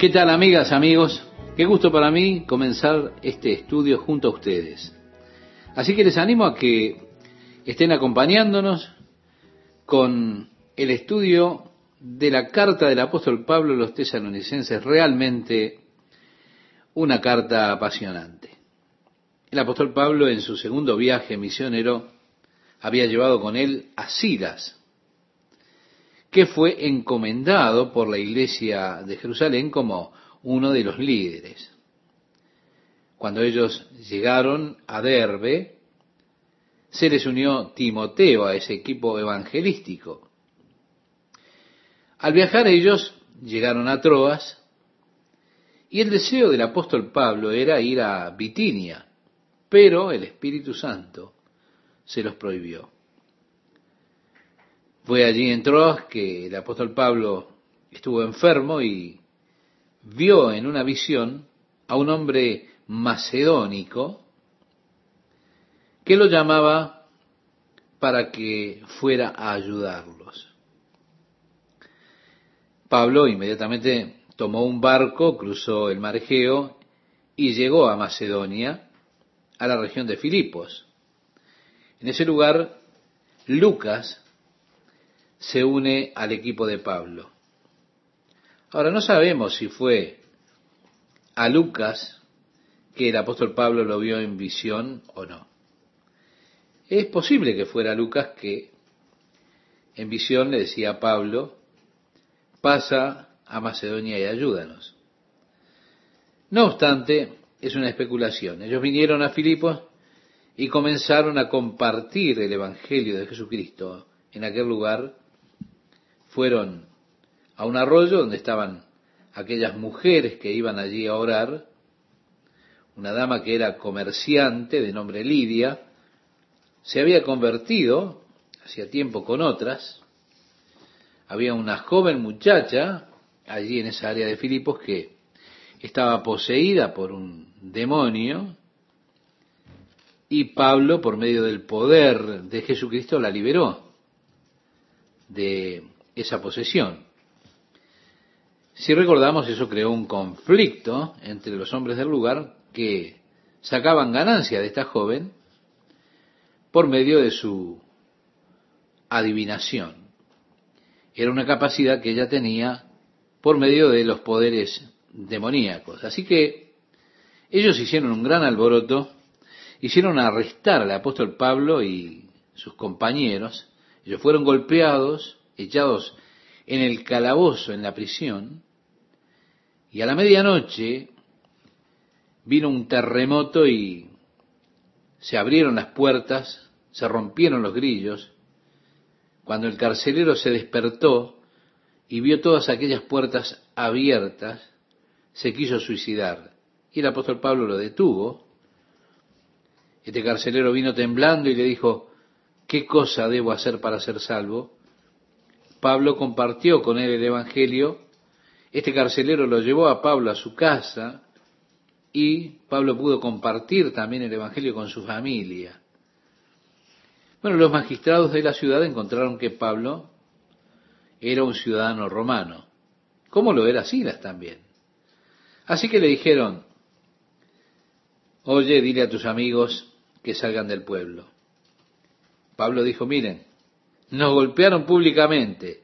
¿Qué tal amigas, amigos? Qué gusto para mí comenzar este estudio junto a ustedes. Así que les animo a que estén acompañándonos con el estudio de la carta del apóstol Pablo a los tesalonicenses, realmente una carta apasionante. El apóstol Pablo en su segundo viaje misionero había llevado con él a Silas, que fue encomendado por la iglesia de Jerusalén como uno de los líderes. Cuando ellos llegaron a Derbe, se les unió Timoteo a ese equipo evangelístico. Al viajar ellos llegaron a Troas y el deseo del apóstol Pablo era ir a Bitinia, pero el Espíritu Santo se los prohibió. Fue allí en Troas que el apóstol Pablo estuvo enfermo y vio en una visión a un hombre macedónico que lo llamaba para que fuera a ayudarlos. Pablo inmediatamente tomó un barco, cruzó el mar Egeo y llegó a Macedonia, a la región de Filipos. En ese lugar, Lucas se une al equipo de Pablo. Ahora, no sabemos si fue a Lucas que el apóstol Pablo lo vio en visión o no. Es posible que fuera Lucas que en visión le decía a Pablo, pasa a Macedonia y ayúdanos. No obstante, es una especulación. Ellos vinieron a Filipos y comenzaron a compartir el Evangelio de Jesucristo en aquel lugar fueron a un arroyo donde estaban aquellas mujeres que iban allí a orar, una dama que era comerciante de nombre Lidia, se había convertido hacía tiempo con otras, había una joven muchacha allí en esa área de Filipos que estaba poseída por un demonio y Pablo, por medio del poder de Jesucristo, la liberó de esa posesión. Si recordamos, eso creó un conflicto entre los hombres del lugar que sacaban ganancia de esta joven por medio de su adivinación. Era una capacidad que ella tenía por medio de los poderes demoníacos. Así que ellos hicieron un gran alboroto, hicieron arrestar al apóstol Pablo y sus compañeros. Ellos fueron golpeados, echados en el calabozo, en la prisión, y a la medianoche vino un terremoto y se abrieron las puertas, se rompieron los grillos. Cuando el carcelero se despertó y vio todas aquellas puertas abiertas, se quiso suicidar. Y el apóstol Pablo lo detuvo. Este carcelero vino temblando y le dijo, ¿qué cosa debo hacer para ser salvo? Pablo compartió con él el Evangelio, este carcelero lo llevó a Pablo a su casa y Pablo pudo compartir también el Evangelio con su familia. Bueno, los magistrados de la ciudad encontraron que Pablo era un ciudadano romano, como lo era Silas también. Así que le dijeron, oye, dile a tus amigos que salgan del pueblo. Pablo dijo, miren, nos golpearon públicamente,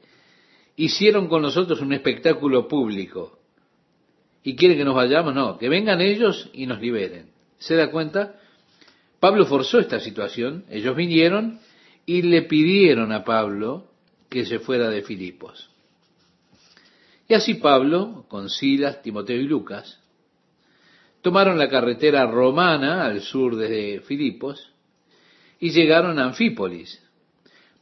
hicieron con nosotros un espectáculo público. ¿Y quieren que nos vayamos? No, que vengan ellos y nos liberen. ¿Se da cuenta? Pablo forzó esta situación, ellos vinieron y le pidieron a Pablo que se fuera de Filipos. Y así Pablo, con Silas, Timoteo y Lucas, tomaron la carretera romana al sur de Filipos y llegaron a Anfípolis,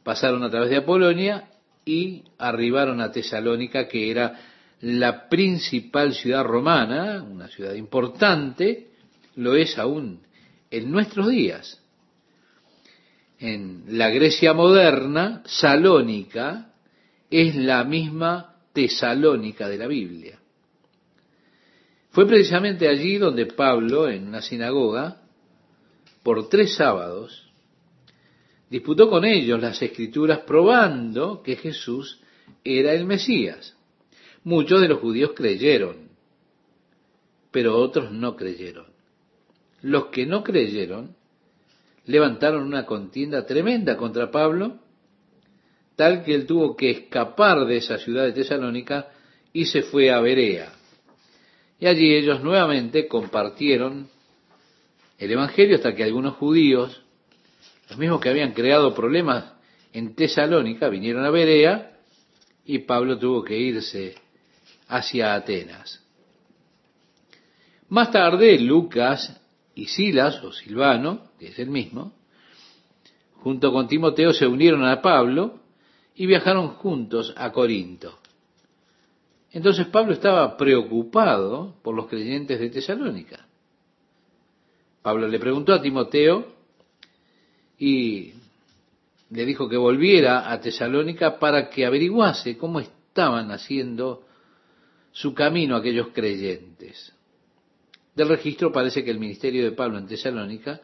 pasaron a través de Apolonia y arribaron a Tesalónica, que era la principal ciudad romana, una ciudad importante, lo es aún en nuestros días. En la Grecia moderna, Salónica es la misma Tesalónica de la Biblia. Fue precisamente allí donde Pablo, en una sinagoga, por tres sábados, disputó con ellos las escrituras probando que Jesús era el Mesías. Muchos de los judíos creyeron pero otros no creyeron. Los que no creyeron levantaron una contienda tremenda contra Pablo, tal que él tuvo que escapar de esa ciudad de Tesalónica y se fue a Berea. Y allí ellos nuevamente compartieron el Evangelio hasta que algunos judíos, los mismos que habían creado problemas en Tesalónica, vinieron a Berea y Pablo tuvo que irse hacia Atenas. Más tarde, Lucas y Silas, o Silvano, que es el mismo, junto con Timoteo se unieron a Pablo y viajaron juntos a Corinto. Entonces Pablo estaba preocupado por los creyentes de Tesalónica. Pablo le preguntó a Timoteo y le dijo que volviera a Tesalónica para que averiguase cómo estaban haciendo su camino aquellos creyentes. Del registro parece que el ministerio de Pablo en Tesalónica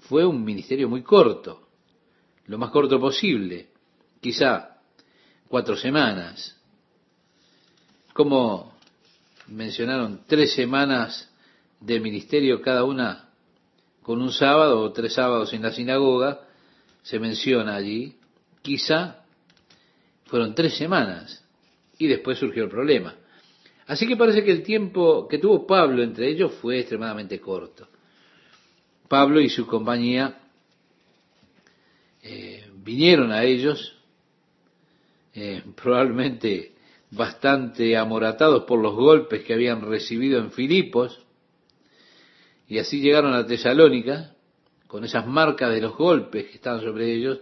fue un ministerio muy corto, lo más corto posible, quizá cuatro semanas. Como mencionaron, tres semanas de ministerio cada una con un sábado o tres sábados en la sinagoga, se menciona allí, quizá fueron tres semanas y después surgió el problema. Así que parece que el tiempo que tuvo Pablo entre ellos fue extremadamente corto. Pablo y su compañía eh, vinieron a ellos, eh, probablemente bastante amoratados por los golpes que habían recibido en Filipos, y así llegaron a Tesalónica, con esas marcas de los golpes que estaban sobre ellos,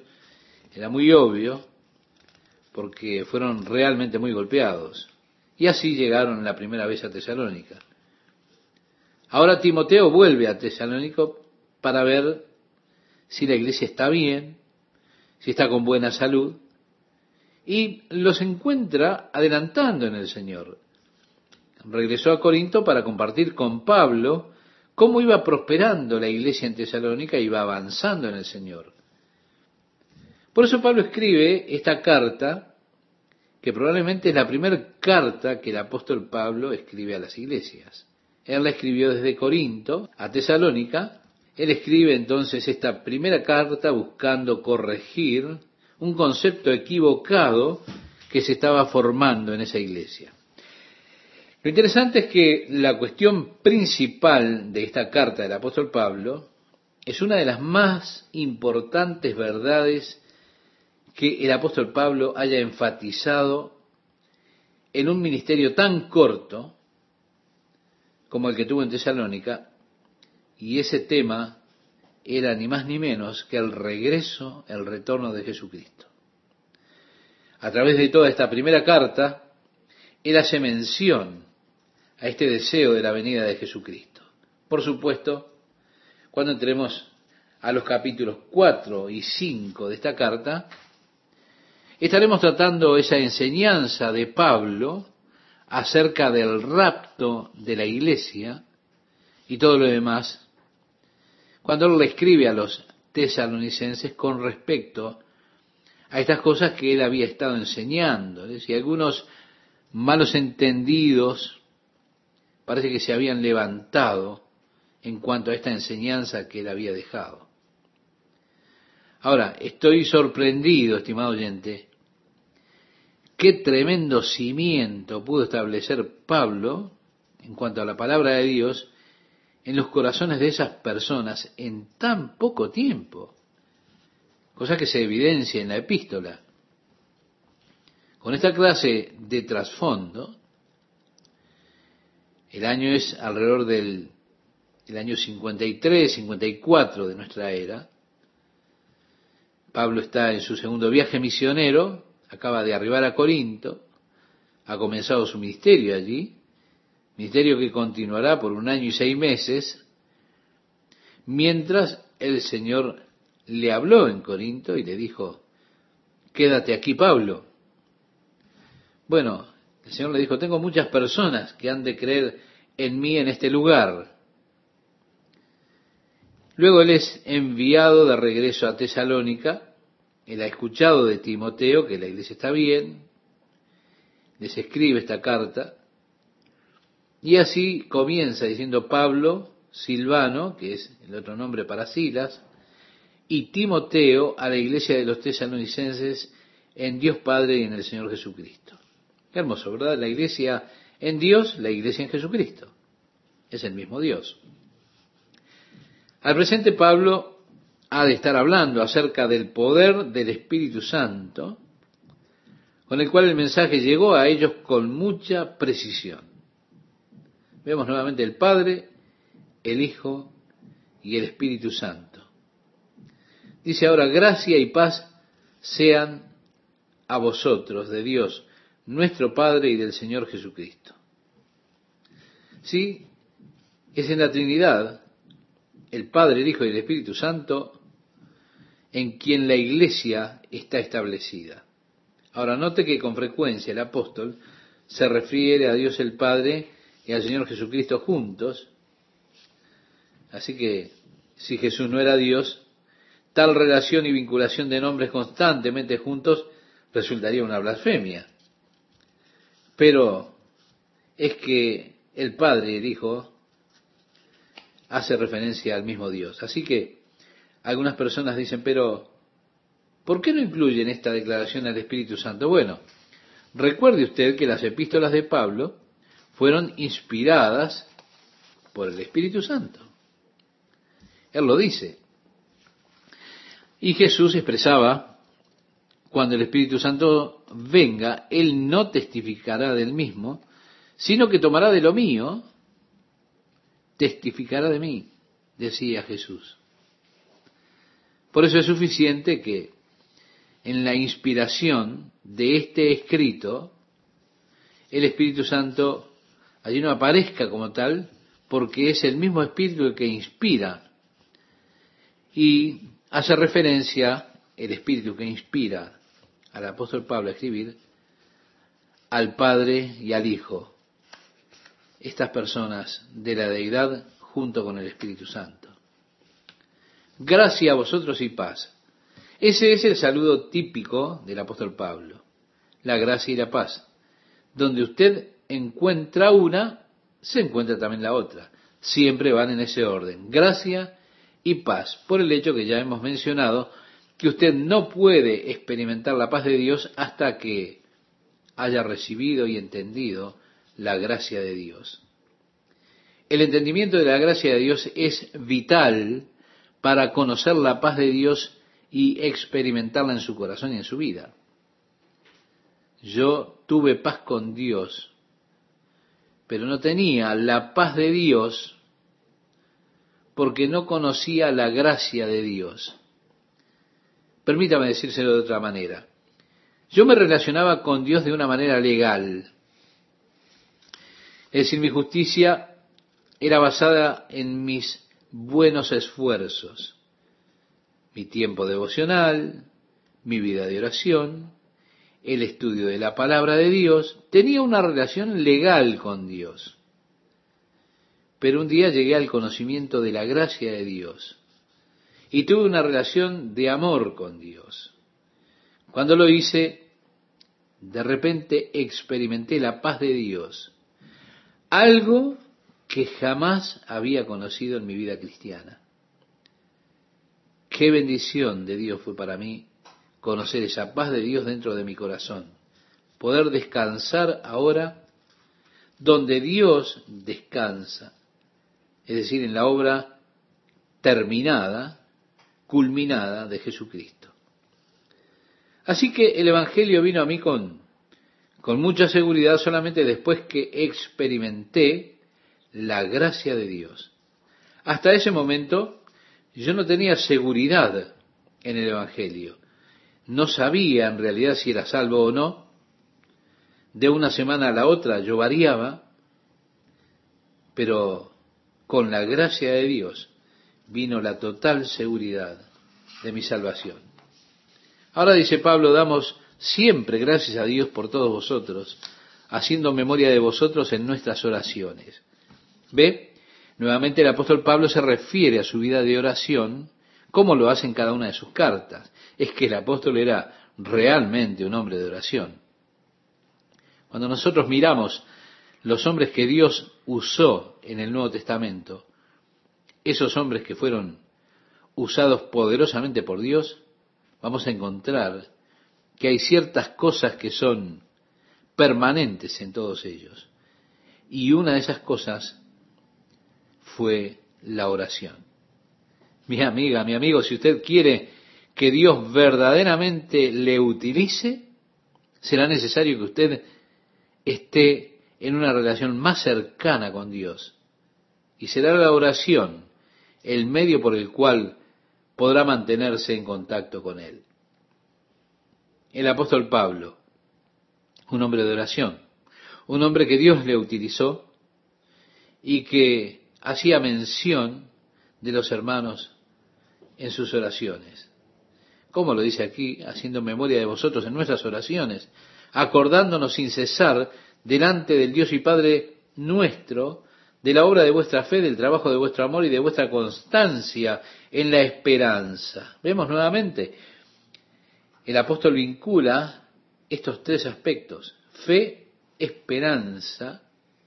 era muy obvio, porque fueron realmente muy golpeados. Y así llegaron la primera vez a Tesalónica. Ahora Timoteo vuelve a Tesalónico para ver si la iglesia está bien, si está con buena salud, y los encuentra adelantando en el Señor. Regresó a Corinto para compartir con Pablo cómo iba prosperando la iglesia en Tesalónica, iba avanzando en el Señor. Por eso Pablo escribe esta carta que probablemente es la primera carta que el apóstol Pablo escribe a las iglesias. Él la escribió desde Corinto a Tesalónica. Él escribe entonces esta primera carta buscando corregir un concepto equivocado que se estaba formando en esa iglesia. Lo interesante es que la cuestión principal de esta carta del apóstol Pablo es una de las más importantes verdades que el apóstol Pablo haya enfatizado en un ministerio tan corto como el que tuvo en Tesalónica, y ese tema era ni más ni menos que el regreso, el retorno de Jesucristo. A través de toda esta primera carta, él hace mención a este deseo de la venida de Jesucristo. Por supuesto, cuando entremos a los capítulos 4 y 5 de esta carta, Estaremos tratando esa enseñanza de Pablo acerca del rapto de la iglesia y todo lo demás, cuando él le escribe a los tesalonicenses con respecto a estas cosas que él había estado enseñando. Y algunos malos entendidos parece que se habían levantado en cuanto a esta enseñanza que él había dejado. Ahora, estoy sorprendido, estimado oyente, qué tremendo cimiento pudo establecer Pablo en cuanto a la palabra de Dios en los corazones de esas personas en tan poco tiempo, cosa que se evidencia en la epístola. Con esta clase de trasfondo, el año es alrededor del el año 53, 54 de nuestra era, Pablo está en su segundo viaje misionero, acaba de arribar a Corinto, ha comenzado su ministerio allí, ministerio que continuará por un año y seis meses, mientras el Señor le habló en Corinto y le dijo, quédate aquí Pablo. Bueno, el Señor le dijo, tengo muchas personas que han de creer en mí en este lugar. Luego él es enviado de regreso a Tesalónica él ha escuchado de Timoteo que la iglesia está bien, les escribe esta carta, Y así comienza diciendo Pablo, Silvano, que es el otro nombre para Silas, y Timoteo a la iglesia de los tesalonicenses en Dios Padre y en el Señor Jesucristo. Hermoso, ¿verdad? La iglesia en Dios, la iglesia en Jesucristo. Es el mismo Dios. Al presente Pablo ha de estar hablando acerca del poder del Espíritu Santo, con el cual el mensaje llegó a ellos con mucha precisión. Vemos nuevamente el Padre, el Hijo y el Espíritu Santo. Dice ahora, gracia y paz sean a vosotros de Dios, nuestro Padre y del Señor Jesucristo. Sí, es en la Trinidad, el Padre, el Hijo y el Espíritu Santo, en quien la iglesia está establecida. Ahora, note que con frecuencia el apóstol se refiere a Dios el Padre y al Señor Jesucristo juntos. Así que si Jesús no era Dios, tal relación y vinculación de nombres constantemente juntos resultaría una blasfemia. Pero es que el Padre y el Hijo hace referencia al mismo Dios. Así que algunas personas dicen, pero ¿por qué no incluyen esta declaración al Espíritu Santo? Bueno, recuerde usted que las epístolas de Pablo fueron inspiradas por el Espíritu Santo. Él lo dice. Y Jesús expresaba, cuando el Espíritu Santo venga, Él no testificará del mismo, sino que tomará de lo mío, testificará de mí, decía Jesús. Por eso es suficiente que en la inspiración de este escrito, el Espíritu Santo allí no aparezca como tal, porque es el mismo Espíritu el que inspira. Y hace referencia el Espíritu que inspira al apóstol Pablo escribir al Padre y al Hijo, estas personas de la deidad junto con el Espíritu Santo. Gracia a vosotros y paz. Ese es el saludo típico del apóstol Pablo, la gracia y la paz. Donde usted encuentra una, se encuentra también la otra. Siempre van en ese orden. Gracia y paz, por el hecho que ya hemos mencionado que usted no puede experimentar la paz de Dios hasta que haya recibido y entendido la gracia de Dios. El entendimiento de la gracia de Dios es vital para conocer la paz de Dios y experimentarla en su corazón y en su vida. Yo tuve paz con Dios, pero no tenía la paz de Dios porque no conocía la gracia de Dios. Permítame decírselo de otra manera. Yo me relacionaba con Dios de una manera legal. Es decir, mi justicia era basada en mis buenos esfuerzos, mi tiempo devocional, mi vida de oración, el estudio de la palabra de Dios, tenía una relación legal con Dios. Pero un día llegué al conocimiento de la gracia de Dios y tuve una relación de amor con Dios. Cuando lo hice, de repente experimenté la paz de Dios, algo que jamás había conocido en mi vida cristiana. Qué bendición de Dios fue para mí conocer esa paz de Dios dentro de mi corazón, poder descansar ahora donde Dios descansa, es decir, en la obra terminada culminada de Jesucristo. Así que el Evangelio vino a mí con, con mucha seguridad solamente después que experimenté la gracia de Dios. Hasta ese momento yo no tenía seguridad en el Evangelio. No sabía en realidad si era salvo o no. De una semana a la otra yo variaba, pero con la gracia de Dios vino la total seguridad de mi salvación. Ahora dice Pablo, damos siempre gracias a Dios por todos vosotros, haciendo memoria de vosotros en nuestras oraciones. ¿Ve? Nuevamente el apóstol Pablo se refiere a su vida de oración, como lo hace en cada una de sus cartas. Es que el apóstol era realmente un hombre de oración. Cuando nosotros miramos los hombres que Dios usó en el Nuevo Testamento, esos hombres que fueron usados poderosamente por Dios, vamos a encontrar que hay ciertas cosas que son permanentes en todos ellos. Y una de esas cosas fue la oración. Mi amiga, mi amigo, si usted quiere que Dios verdaderamente le utilice, será necesario que usted esté en una relación más cercana con Dios. Y será la oración el medio por el cual podrá mantenerse en contacto con Él. El apóstol Pablo, un hombre de oración, un hombre que Dios le utilizó y que hacía mención de los hermanos en sus oraciones. Como lo dice aquí, haciendo memoria de vosotros en nuestras oraciones, acordándonos sin cesar delante del Dios y Padre nuestro, de la obra de vuestra fe, del trabajo de vuestro amor y de vuestra constancia en la esperanza. Vemos nuevamente, el apóstol vincula estos tres aspectos, fe, esperanza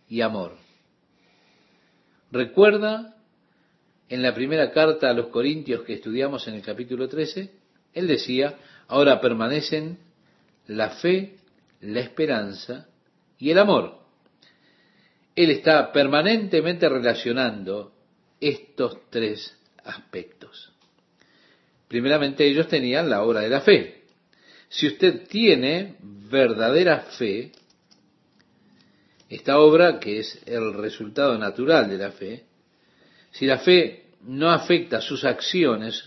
y amor. Recuerda en la primera carta a los Corintios que estudiamos en el capítulo 13, él decía, ahora permanecen la fe, la esperanza y el amor. Él está permanentemente relacionando estos tres aspectos. Primeramente ellos tenían la obra de la fe. Si usted tiene verdadera fe, esta obra que es el resultado natural de la fe, si la fe no afecta sus acciones,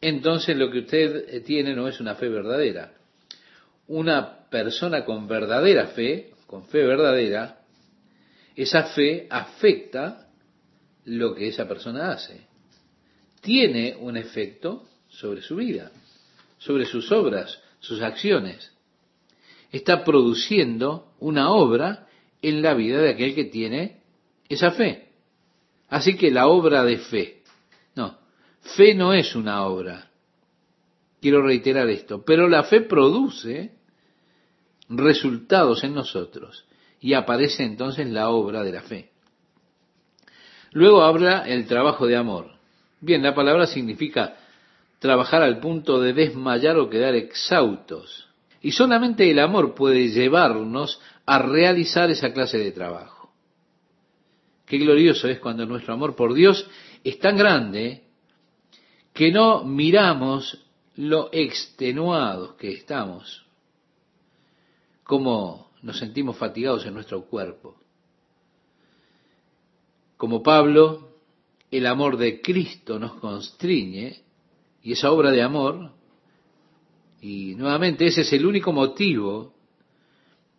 entonces lo que usted tiene no es una fe verdadera. Una persona con verdadera fe, con fe verdadera, esa fe afecta lo que esa persona hace. Tiene un efecto sobre su vida, sobre sus obras, sus acciones. Está produciendo una obra en la vida de aquel que tiene esa fe. Así que la obra de fe, no, fe no es una obra. Quiero reiterar esto, pero la fe produce resultados en nosotros y aparece entonces la obra de la fe. Luego habla el trabajo de amor. Bien, la palabra significa trabajar al punto de desmayar o quedar exhaustos. Y solamente el amor puede llevarnos a realizar esa clase de trabajo. Qué glorioso es cuando nuestro amor por Dios es tan grande que no miramos lo extenuados que estamos, como nos sentimos fatigados en nuestro cuerpo. Como Pablo, el amor de Cristo nos constriñe y esa obra de amor, y nuevamente ese es el único motivo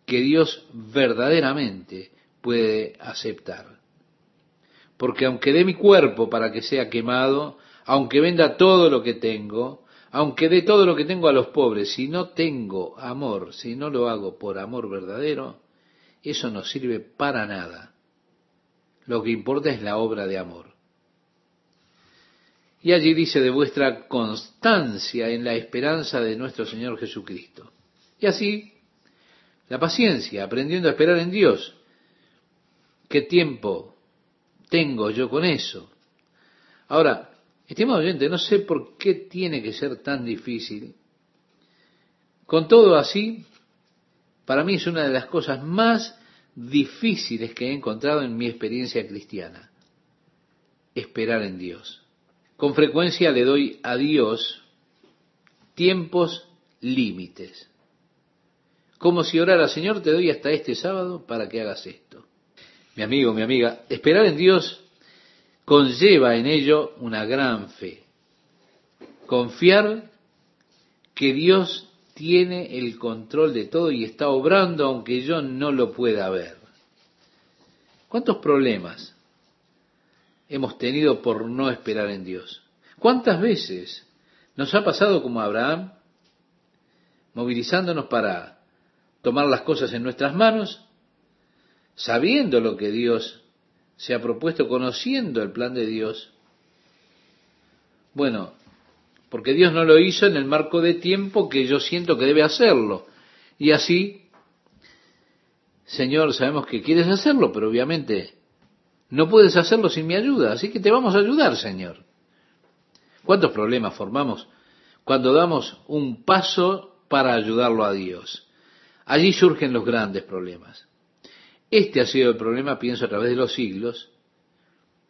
que Dios verdaderamente puede aceptar porque aunque dé mi cuerpo para que sea quemado, aunque venda todo lo que tengo, aunque dé todo lo que tengo a los pobres, si no tengo amor, si no lo hago por amor verdadero, eso no sirve para nada. Lo que importa es la obra de amor. Y allí dice de vuestra constancia en la esperanza de nuestro Señor Jesucristo. Y así, la paciencia, aprendiendo a esperar en Dios. ¿Qué tiempo tengo yo con eso? Ahora, estimado oyente, no sé por qué tiene que ser tan difícil. Con todo así, para mí es una de las cosas más difíciles que he encontrado en mi experiencia cristiana. Esperar en Dios. Con frecuencia le doy a Dios tiempos límites. Como si orara, Señor, te doy hasta este sábado para que hagas esto mi amigo, mi amiga, esperar en Dios conlleva en ello una gran fe. Confiar que Dios tiene el control de todo y está obrando aunque yo no lo pueda ver. ¿Cuántos problemas hemos tenido por no esperar en Dios? ¿Cuántas veces nos ha pasado como Abraham, movilizándonos para tomar las cosas en nuestras manos sabiendo lo que Dios se ha propuesto, conociendo el plan de Dios. Bueno, porque Dios no lo hizo en el marco de tiempo que yo siento que debe hacerlo. Y así Señor, sabemos que quieres hacerlo, pero obviamente no puedes hacerlo sin mi ayuda, así que te vamos a ayudar, Señor. ¿Cuántos problemas formamos cuando damos un paso para ayudarlo a Dios? Allí surgen los grandes problemas. Este ha sido el problema, pienso, a través de los siglos,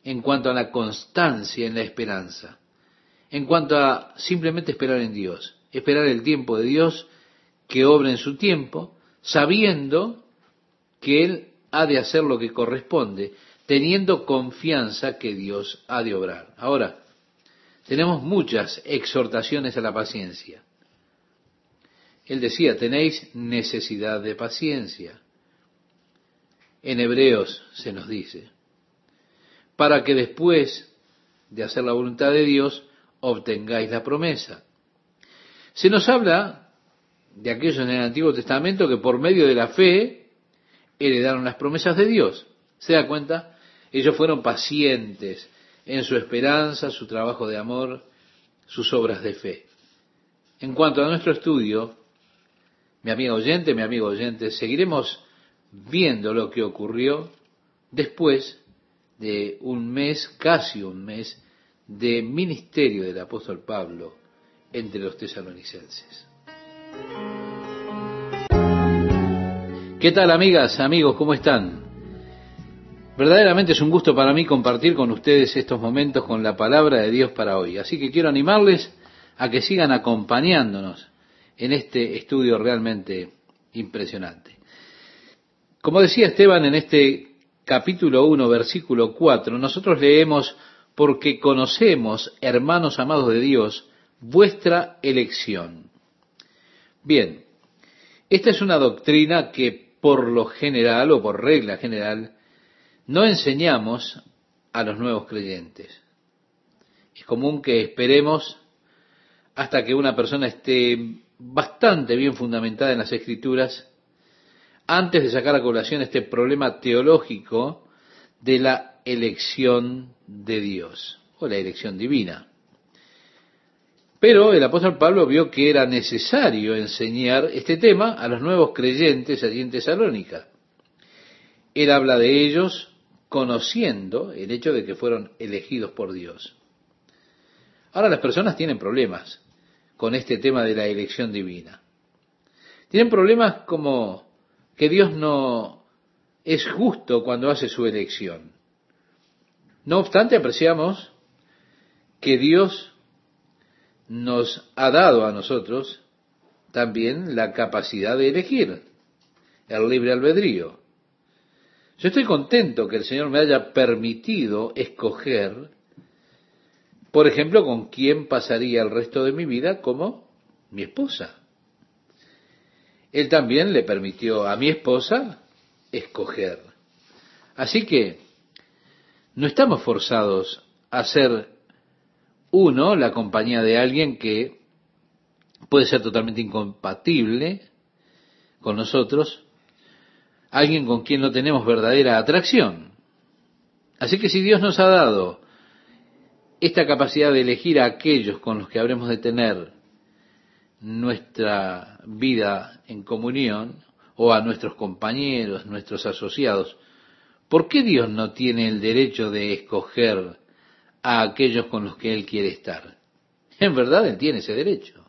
en cuanto a la constancia en la esperanza, en cuanto a simplemente esperar en Dios, esperar el tiempo de Dios que obra en su tiempo, sabiendo que Él ha de hacer lo que corresponde, teniendo confianza que Dios ha de obrar. Ahora, tenemos muchas exhortaciones a la paciencia. Él decía, tenéis necesidad de paciencia. En Hebreos se nos dice, para que después de hacer la voluntad de Dios obtengáis la promesa. Se nos habla de aquellos en el Antiguo Testamento que por medio de la fe heredaron las promesas de Dios. ¿Se da cuenta? Ellos fueron pacientes en su esperanza, su trabajo de amor, sus obras de fe. En cuanto a nuestro estudio, mi amigo oyente, mi amigo oyente, seguiremos viendo lo que ocurrió después de un mes, casi un mes, de ministerio del apóstol Pablo entre los tesalonicenses. ¿Qué tal amigas, amigos? ¿Cómo están? Verdaderamente es un gusto para mí compartir con ustedes estos momentos con la palabra de Dios para hoy. Así que quiero animarles a que sigan acompañándonos en este estudio realmente impresionante. Como decía Esteban en este capítulo 1, versículo 4, nosotros leemos, porque conocemos, hermanos amados de Dios, vuestra elección. Bien, esta es una doctrina que por lo general o por regla general no enseñamos a los nuevos creyentes. Es común que esperemos hasta que una persona esté bastante bien fundamentada en las escrituras antes de sacar a colación este problema teológico de la elección de Dios o la elección divina. Pero el apóstol Pablo vio que era necesario enseñar este tema a los nuevos creyentes allí en Tesalónica. Él habla de ellos conociendo el hecho de que fueron elegidos por Dios. Ahora las personas tienen problemas con este tema de la elección divina. Tienen problemas como que Dios no es justo cuando hace su elección. No obstante, apreciamos que Dios nos ha dado a nosotros también la capacidad de elegir, el libre albedrío. Yo estoy contento que el Señor me haya permitido escoger, por ejemplo, con quién pasaría el resto de mi vida como mi esposa. Él también le permitió a mi esposa escoger. Así que no estamos forzados a ser uno la compañía de alguien que puede ser totalmente incompatible con nosotros alguien con quien no tenemos verdadera atracción. Así que si Dios nos ha dado esta capacidad de elegir a aquellos con los que habremos de tener nuestra vida en comunión, o a nuestros compañeros, nuestros asociados, ¿por qué Dios no tiene el derecho de escoger a aquellos con los que Él quiere estar? En verdad Él tiene ese derecho.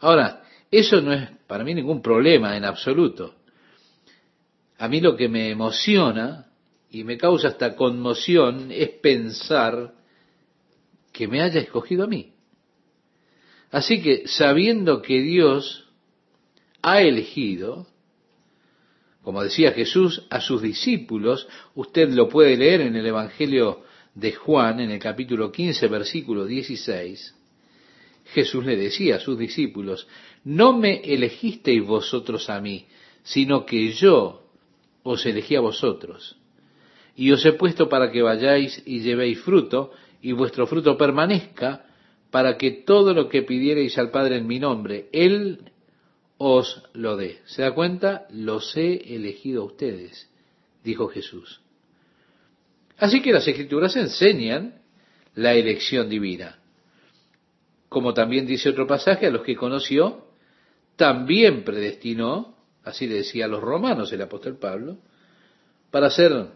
Ahora, eso no es para mí ningún problema en absoluto. A mí lo que me emociona y me causa esta conmoción es pensar que me haya escogido a mí. Así que sabiendo que Dios ha elegido, como decía Jesús, a sus discípulos, usted lo puede leer en el Evangelio de Juan, en el capítulo 15, versículo 16, Jesús le decía a sus discípulos, no me elegisteis vosotros a mí, sino que yo os elegí a vosotros. Y os he puesto para que vayáis y llevéis fruto, y vuestro fruto permanezca, para que todo lo que pidiereis al Padre en mi nombre, Él os lo dé. ¿Se da cuenta? Los he elegido a ustedes, dijo Jesús. Así que las escrituras enseñan la elección divina. Como también dice otro pasaje, a los que conoció, también predestinó así le decía a los romanos el apóstol Pablo, para ser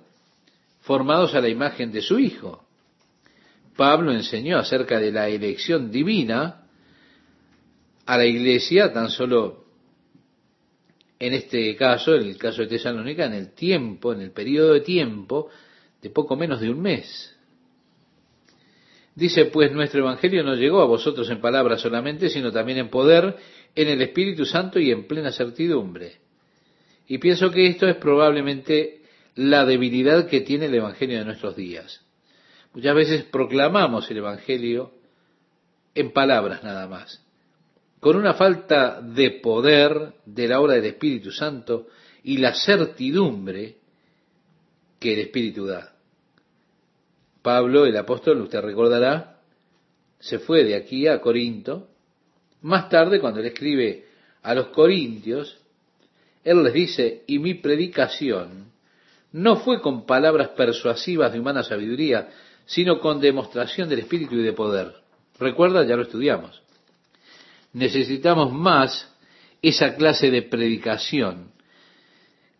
formados a la imagen de su Hijo. Pablo enseñó acerca de la elección divina a la iglesia tan solo en este caso, en el caso de Tesalónica, en el tiempo, en el periodo de tiempo de poco menos de un mes. Dice, pues nuestro Evangelio no llegó a vosotros en palabras solamente, sino también en poder, en el Espíritu Santo y en plena certidumbre. Y pienso que esto es probablemente la debilidad que tiene el Evangelio de nuestros días. Muchas veces proclamamos el Evangelio en palabras nada más, con una falta de poder de la obra del Espíritu Santo y la certidumbre que el Espíritu da. Pablo, el apóstol, usted recordará, se fue de aquí a Corinto. Más tarde, cuando él escribe a los corintios, él les dice, y mi predicación no fue con palabras persuasivas de humana sabiduría, sino con demostración del Espíritu y de poder. Recuerda, ya lo estudiamos. Necesitamos más esa clase de predicación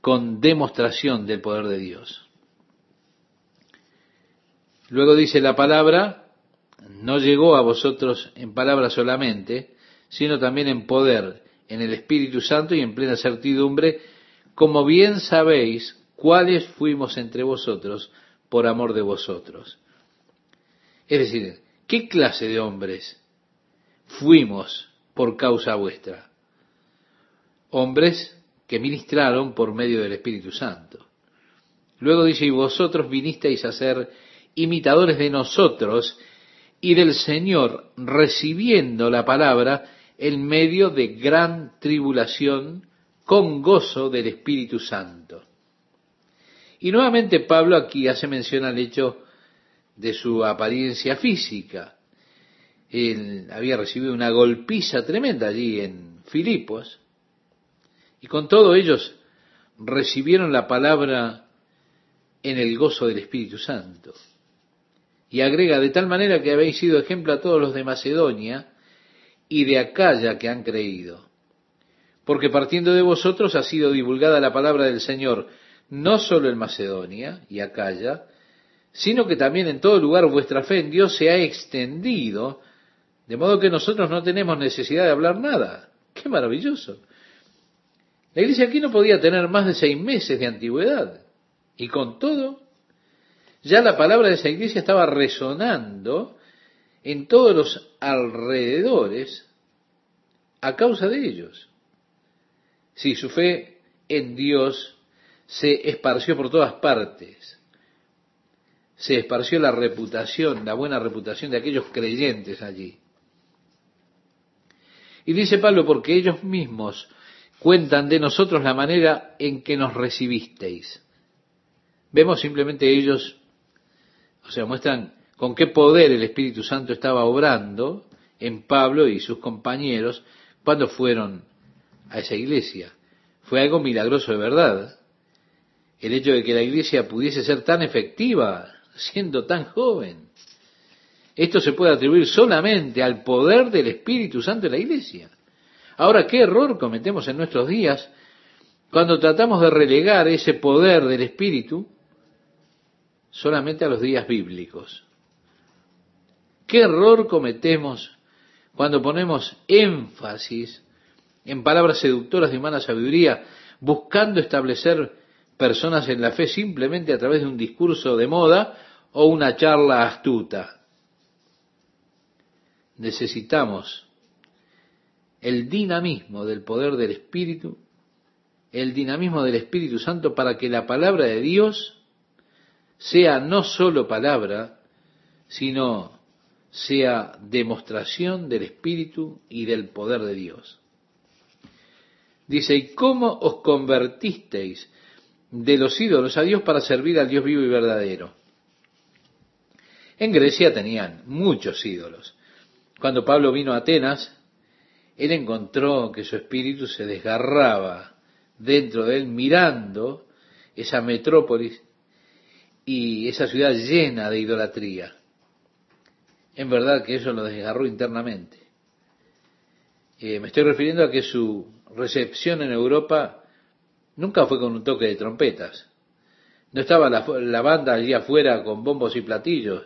con demostración del poder de Dios. Luego dice la palabra, no llegó a vosotros en palabra solamente, sino también en poder, en el Espíritu Santo y en plena certidumbre, como bien sabéis cuáles fuimos entre vosotros por amor de vosotros. Es decir, ¿qué clase de hombres fuimos por causa vuestra? Hombres que ministraron por medio del Espíritu Santo. Luego dice, y vosotros vinisteis a ser imitadores de nosotros y del Señor, recibiendo la palabra en medio de gran tribulación con gozo del Espíritu Santo. Y nuevamente Pablo aquí hace mención al hecho de su apariencia física. Él había recibido una golpiza tremenda allí en Filipos, y con todo ellos recibieron la palabra en el gozo del Espíritu Santo. Y agrega, de tal manera que habéis sido ejemplo a todos los de Macedonia y de Acaya que han creído. Porque partiendo de vosotros ha sido divulgada la palabra del Señor, no solo en Macedonia y Acaya, sino que también en todo lugar vuestra fe en Dios se ha extendido, de modo que nosotros no tenemos necesidad de hablar nada. ¡Qué maravilloso! La iglesia aquí no podía tener más de seis meses de antigüedad. Y con todo, ya la palabra de esa iglesia estaba resonando en todos los alrededores a causa de ellos. Si su fe en Dios se esparció por todas partes. Se esparció la reputación, la buena reputación de aquellos creyentes allí. Y dice Pablo, porque ellos mismos cuentan de nosotros la manera en que nos recibisteis. Vemos simplemente ellos, o sea, muestran con qué poder el Espíritu Santo estaba obrando en Pablo y sus compañeros cuando fueron a esa iglesia. Fue algo milagroso de verdad el hecho de que la iglesia pudiese ser tan efectiva siendo tan joven. Esto se puede atribuir solamente al poder del Espíritu Santo de la iglesia. Ahora, ¿qué error cometemos en nuestros días cuando tratamos de relegar ese poder del Espíritu solamente a los días bíblicos? ¿Qué error cometemos cuando ponemos énfasis en palabras seductoras de humana sabiduría, buscando establecer personas en la fe simplemente a través de un discurso de moda o una charla astuta. Necesitamos el dinamismo del poder del Espíritu, el dinamismo del Espíritu Santo para que la palabra de Dios sea no solo palabra, sino sea demostración del Espíritu y del poder de Dios. Dice, ¿y cómo os convertisteis de los ídolos a Dios para servir al Dios vivo y verdadero. En Grecia tenían muchos ídolos. Cuando Pablo vino a Atenas, él encontró que su espíritu se desgarraba dentro de él mirando esa metrópolis y esa ciudad llena de idolatría. En verdad que eso lo desgarró internamente. Eh, me estoy refiriendo a que su recepción en Europa nunca fue con un toque de trompetas. No estaba la, banda allí afuera con bombos y platillos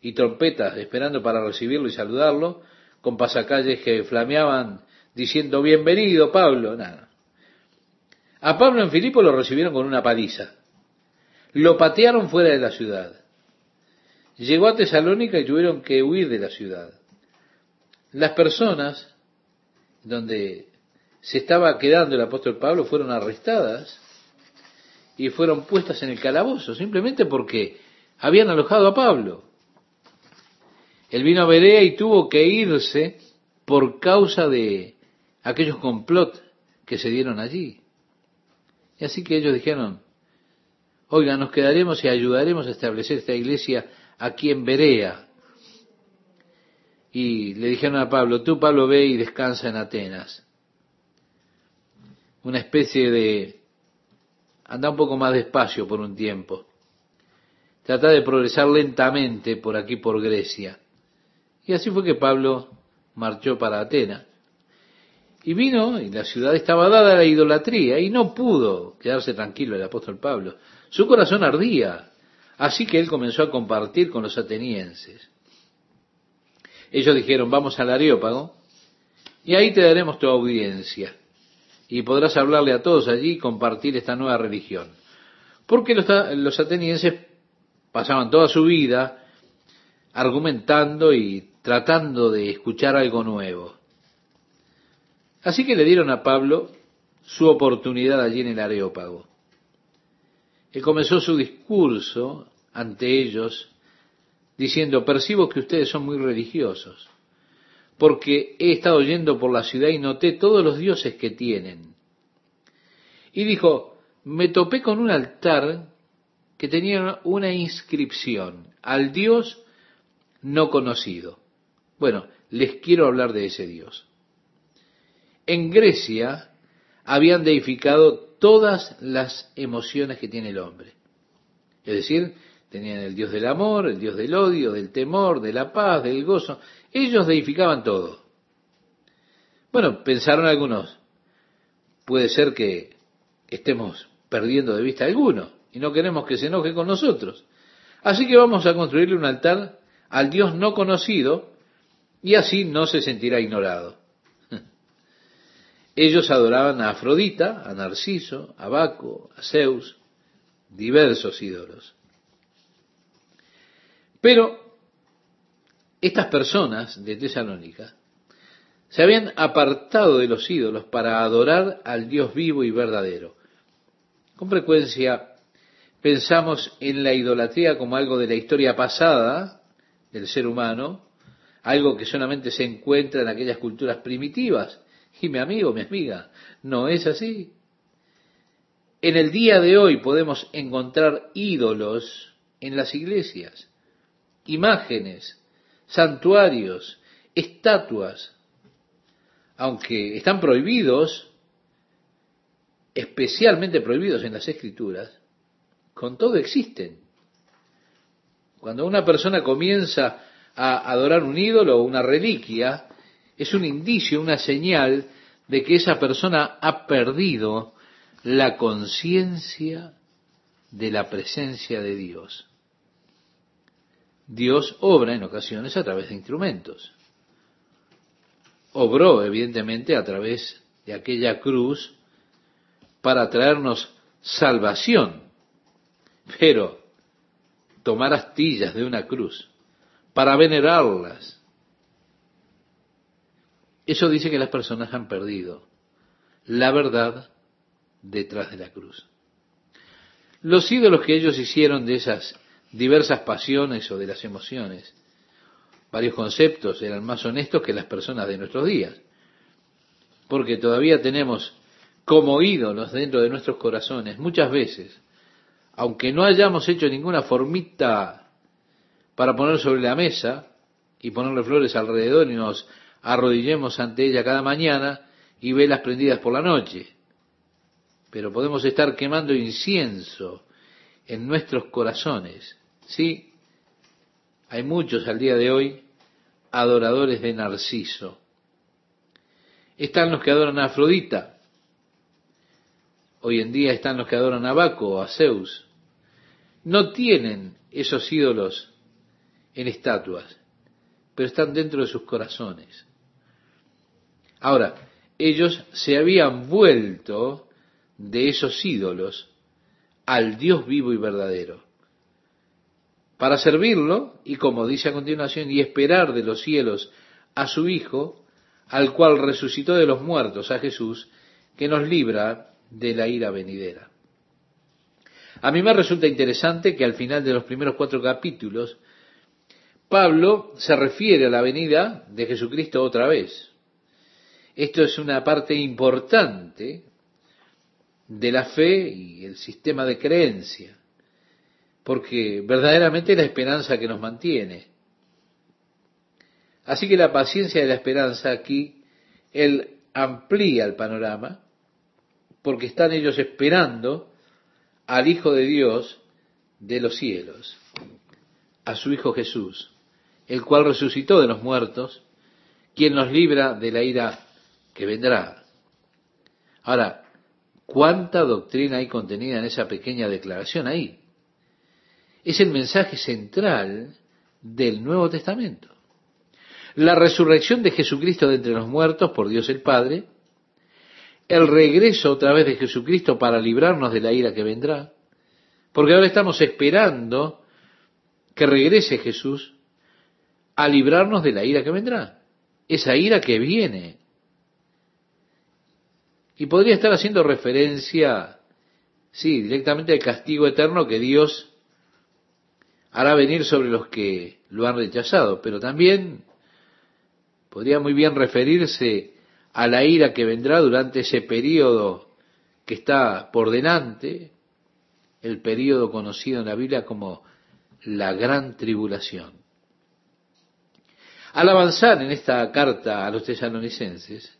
y trompetas esperando para recibirlo y saludarlo, con pasacalles que flameaban diciendo bienvenido Pablo, nada. A Pablo en Filipo lo recibieron con una paliza. Lo patearon fuera de la ciudad. Llegó a Tesalónica y tuvieron que huir de la ciudad. Las personas donde se estaba quedando el apóstol Pablo fueron arrestadas y fueron puestas en el calabozo, simplemente porque habían alojado a Pablo. Él vino a Berea y tuvo que irse por causa de aquellos complot que se dieron allí. Y así que ellos dijeron, oiga, nos quedaremos y ayudaremos a establecer esta iglesia aquí en Berea. Y le dijeron a Pablo, tú Pablo ve y descansa en Atenas. Una especie de, anda un poco más despacio por un tiempo. Trata de progresar lentamente por aquí, por Grecia. Y así fue que Pablo marchó para Atenas. Y vino, y la ciudad estaba dada a la idolatría, y no pudo quedarse tranquilo el apóstol Pablo. Su corazón ardía, así que él comenzó a compartir con los atenienses. Ellos dijeron, vamos al Areópago, y ahí te daremos tu audiencia, y podrás hablarle a todos allí y compartir esta nueva religión. Porque los, los atenienses pasaban toda su vida argumentando y tratando de escuchar algo nuevo. Así que le dieron a Pablo su oportunidad allí en el Areópago. Él comenzó su discurso ante ellos diciendo, percibo que ustedes son muy religiosos, porque he estado yendo por la ciudad y noté todos los dioses que tienen. Y dijo, me topé con un altar que tenía una inscripción, al Dios no conocido. Bueno, les quiero hablar de ese Dios. En Grecia habían deificado todas las emociones que tiene el hombre. Es decir, tenían el Dios del amor, el Dios del odio, del temor, de la paz, del gozo. Ellos deificaban todo. Bueno, pensaron algunos, puede ser que estemos perdiendo de vista alguno y no queremos que se enoje con nosotros. Así que vamos a construirle un altar al Dios no conocido y así no se sentirá ignorado. Ellos adoraban a Afrodita, a Narciso, a Baco, a Zeus, diversos ídolos. Pero estas personas de Tesalónica se habían apartado de los ídolos para adorar al Dios vivo y verdadero. Con frecuencia pensamos en la idolatría como algo de la historia pasada del ser humano, algo que solamente se encuentra en aquellas culturas primitivas. Y mi amigo, mi amiga, no es así. En el día de hoy podemos encontrar ídolos en las iglesias, imágenes, santuarios, estatuas, aunque están prohibidos, especialmente prohibidos en las escrituras, con todo existen. Cuando una persona comienza a adorar un ídolo o una reliquia, es un indicio, una señal de que esa persona ha perdido la conciencia de la presencia de Dios. Dios obra en ocasiones a través de instrumentos. Obró, evidentemente, a través de aquella cruz para traernos salvación. Pero tomar astillas de una cruz para venerarlas. Eso dice que las personas han perdido la verdad detrás de la cruz. Los ídolos que ellos hicieron de esas diversas pasiones o de las emociones, varios conceptos eran más honestos que las personas de nuestros días, porque todavía tenemos como ídolos dentro de nuestros corazones muchas veces, aunque no hayamos hecho ninguna formita para poner sobre la mesa y ponerle flores alrededor y nos arrodillemos ante ella cada mañana y velas prendidas por la noche. Pero podemos estar quemando incienso en nuestros corazones. Sí, hay muchos al día de hoy adoradores de Narciso. Están los que adoran a Afrodita. hoy en día están los que adoran a Baco o a Zeus, no tienen esos ídolos en estatuas, pero están dentro de sus corazones. Ahora, ellos se habían vuelto de esos ídolos al Dios vivo y verdadero, para servirlo y, como dice a continuación, y esperar de los cielos a su Hijo, al cual resucitó de los muertos, a Jesús, que nos libra de la ira venidera. A mí me resulta interesante que al final de los primeros cuatro capítulos, Pablo se refiere a la venida de Jesucristo otra vez. Esto es una parte importante de la fe y el sistema de creencia, porque verdaderamente es la esperanza que nos mantiene. Así que la paciencia de la esperanza aquí, él amplía el panorama, porque están ellos esperando al Hijo de Dios de los cielos, a su Hijo Jesús, el cual resucitó de los muertos, quien nos libra de la ira que vendrá. Ahora, ¿cuánta doctrina hay contenida en esa pequeña declaración ahí? Es el mensaje central del Nuevo Testamento. La resurrección de Jesucristo de entre los muertos por Dios el Padre, el regreso otra vez de Jesucristo para librarnos de la ira que vendrá, porque ahora estamos esperando que regrese Jesús a librarnos de la ira que vendrá, esa ira que viene. Y podría estar haciendo referencia, sí, directamente al castigo eterno que Dios hará venir sobre los que lo han rechazado, pero también podría muy bien referirse a la ira que vendrá durante ese periodo que está por delante, el periodo conocido en la Biblia como la gran tribulación. Al avanzar en esta carta a los tesalonicenses,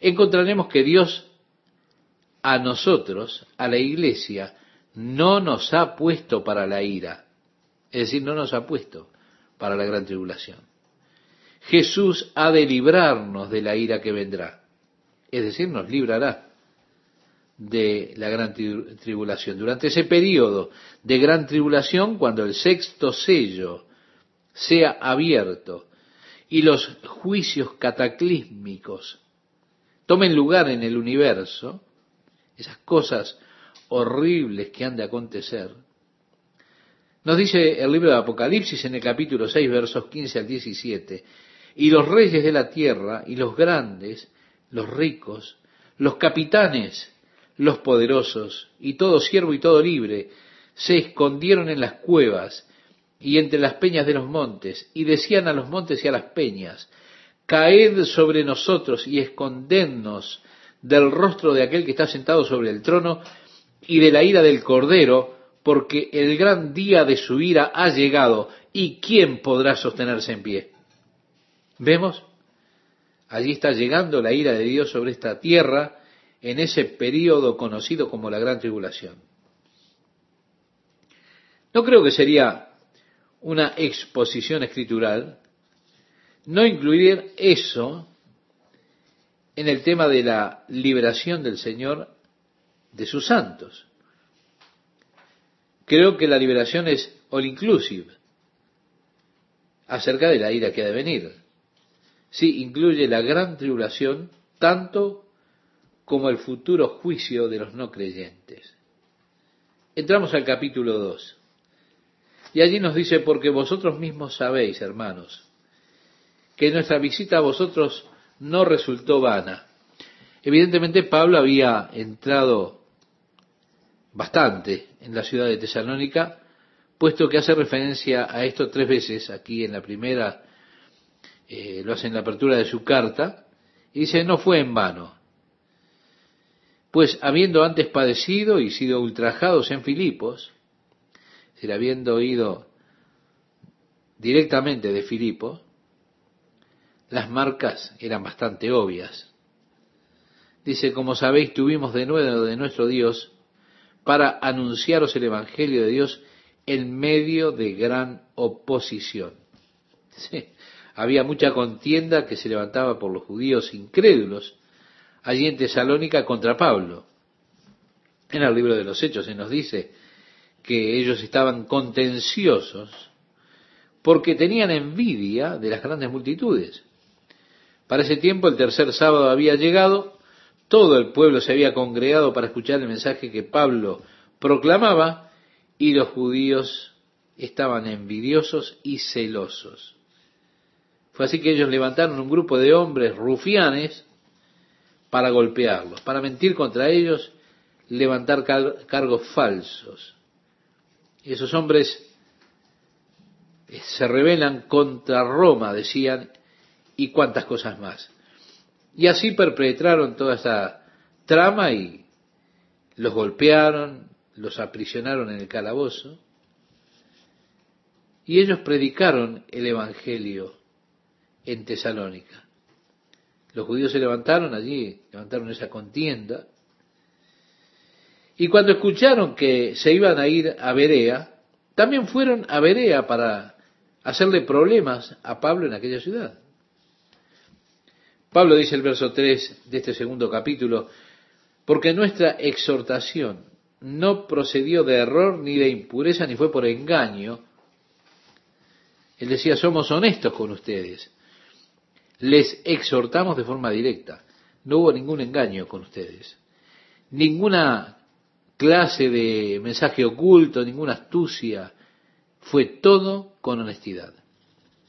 encontraremos que Dios a nosotros, a la iglesia, no nos ha puesto para la ira, es decir, no nos ha puesto para la gran tribulación. Jesús ha de librarnos de la ira que vendrá. Es decir, nos librará de la gran tribulación. Durante ese periodo de gran tribulación, cuando el sexto sello sea abierto y los juicios cataclísmicos tomen lugar en el universo, esas cosas horribles que han de acontecer, nos dice el libro de Apocalipsis en el capítulo 6, versos 15 al 17, y los reyes de la tierra, y los grandes, los ricos, los capitanes, los poderosos, y todo siervo y todo libre, se escondieron en las cuevas y entre las peñas de los montes, y decían a los montes y a las peñas, caed sobre nosotros y escondednos del rostro de aquel que está sentado sobre el trono y de la ira del Cordero, porque el gran día de su ira ha llegado, y ¿quién podrá sostenerse en pie? ¿Vemos? Allí está llegando la ira de Dios sobre esta tierra en ese periodo conocido como la gran tribulación. No creo que sería una exposición escritural no incluir eso en el tema de la liberación del Señor de sus santos. Creo que la liberación es all inclusive acerca de la ira que ha de venir sí incluye la gran tribulación, tanto como el futuro juicio de los no creyentes. Entramos al capítulo 2. Y allí nos dice, porque vosotros mismos sabéis, hermanos, que nuestra visita a vosotros no resultó vana. Evidentemente Pablo había entrado bastante en la ciudad de Tesalónica, puesto que hace referencia a esto tres veces, aquí en la primera eh, lo hace en la apertura de su carta, y dice, no fue en vano. Pues habiendo antes padecido y sido ultrajados en Filipos, es decir, habiendo ido directamente de Filipos, las marcas eran bastante obvias. Dice, como sabéis, tuvimos de nuevo de nuestro Dios para anunciaros el Evangelio de Dios en medio de gran oposición. Sí, había mucha contienda que se levantaba por los judíos incrédulos allí en Tesalónica contra Pablo. En el libro de los Hechos se nos dice que ellos estaban contenciosos porque tenían envidia de las grandes multitudes. Para ese tiempo el tercer sábado había llegado, todo el pueblo se había congregado para escuchar el mensaje que Pablo proclamaba y los judíos estaban envidiosos y celosos. Fue así que ellos levantaron un grupo de hombres rufianes para golpearlos, para mentir contra ellos, levantar cargos falsos. Y esos hombres eh, se rebelan contra Roma, decían, y cuantas cosas más. Y así perpetraron toda esa trama y los golpearon, los aprisionaron en el calabozo. Y ellos predicaron el Evangelio en Tesalónica. Los judíos se levantaron allí, levantaron esa contienda. Y cuando escucharon que se iban a ir a Berea, también fueron a Berea para hacerle problemas a Pablo en aquella ciudad. Pablo dice el verso 3 de este segundo capítulo, porque nuestra exhortación no procedió de error ni de impureza ni fue por engaño. Él decía, somos honestos con ustedes. Les exhortamos de forma directa. No hubo ningún engaño con ustedes. Ninguna clase de mensaje oculto, ninguna astucia. Fue todo con honestidad.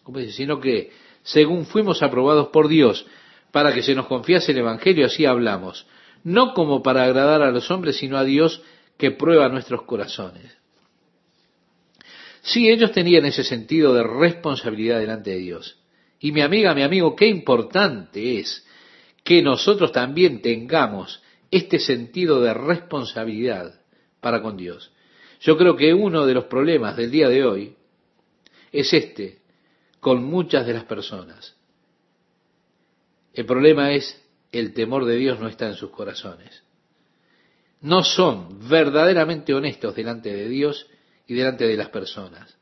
Como dice, sino que según fuimos aprobados por Dios para que se nos confiase el Evangelio, así hablamos. No como para agradar a los hombres, sino a Dios que prueba nuestros corazones. Sí, ellos tenían ese sentido de responsabilidad delante de Dios. Y mi amiga, mi amigo, qué importante es que nosotros también tengamos este sentido de responsabilidad para con Dios. Yo creo que uno de los problemas del día de hoy es este con muchas de las personas. El problema es el temor de Dios no está en sus corazones. No son verdaderamente honestos delante de Dios y delante de las personas.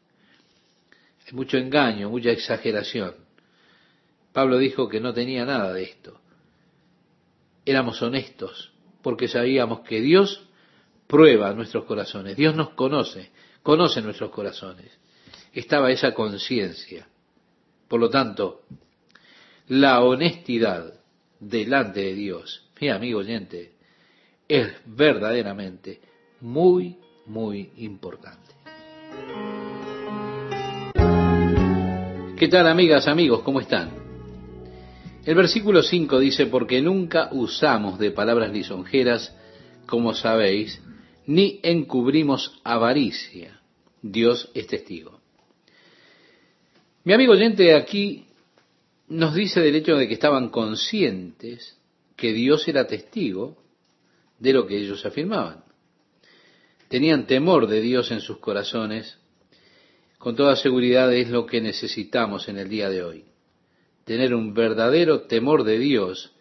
Hay mucho engaño, mucha exageración. Pablo dijo que no tenía nada de esto. Éramos honestos porque sabíamos que Dios prueba nuestros corazones. Dios nos conoce, conoce nuestros corazones. Estaba esa conciencia. Por lo tanto, la honestidad delante de Dios, mi amigo oyente, es verdaderamente muy, muy importante. ¿Qué tal amigas, amigos? ¿Cómo están? El versículo 5 dice, porque nunca usamos de palabras lisonjeras, como sabéis, ni encubrimos avaricia. Dios es testigo. Mi amigo oyente aquí nos dice del hecho de que estaban conscientes que Dios era testigo de lo que ellos afirmaban. Tenían temor de Dios en sus corazones. Con toda seguridad es lo que necesitamos en el día de hoy tener un verdadero temor de Dios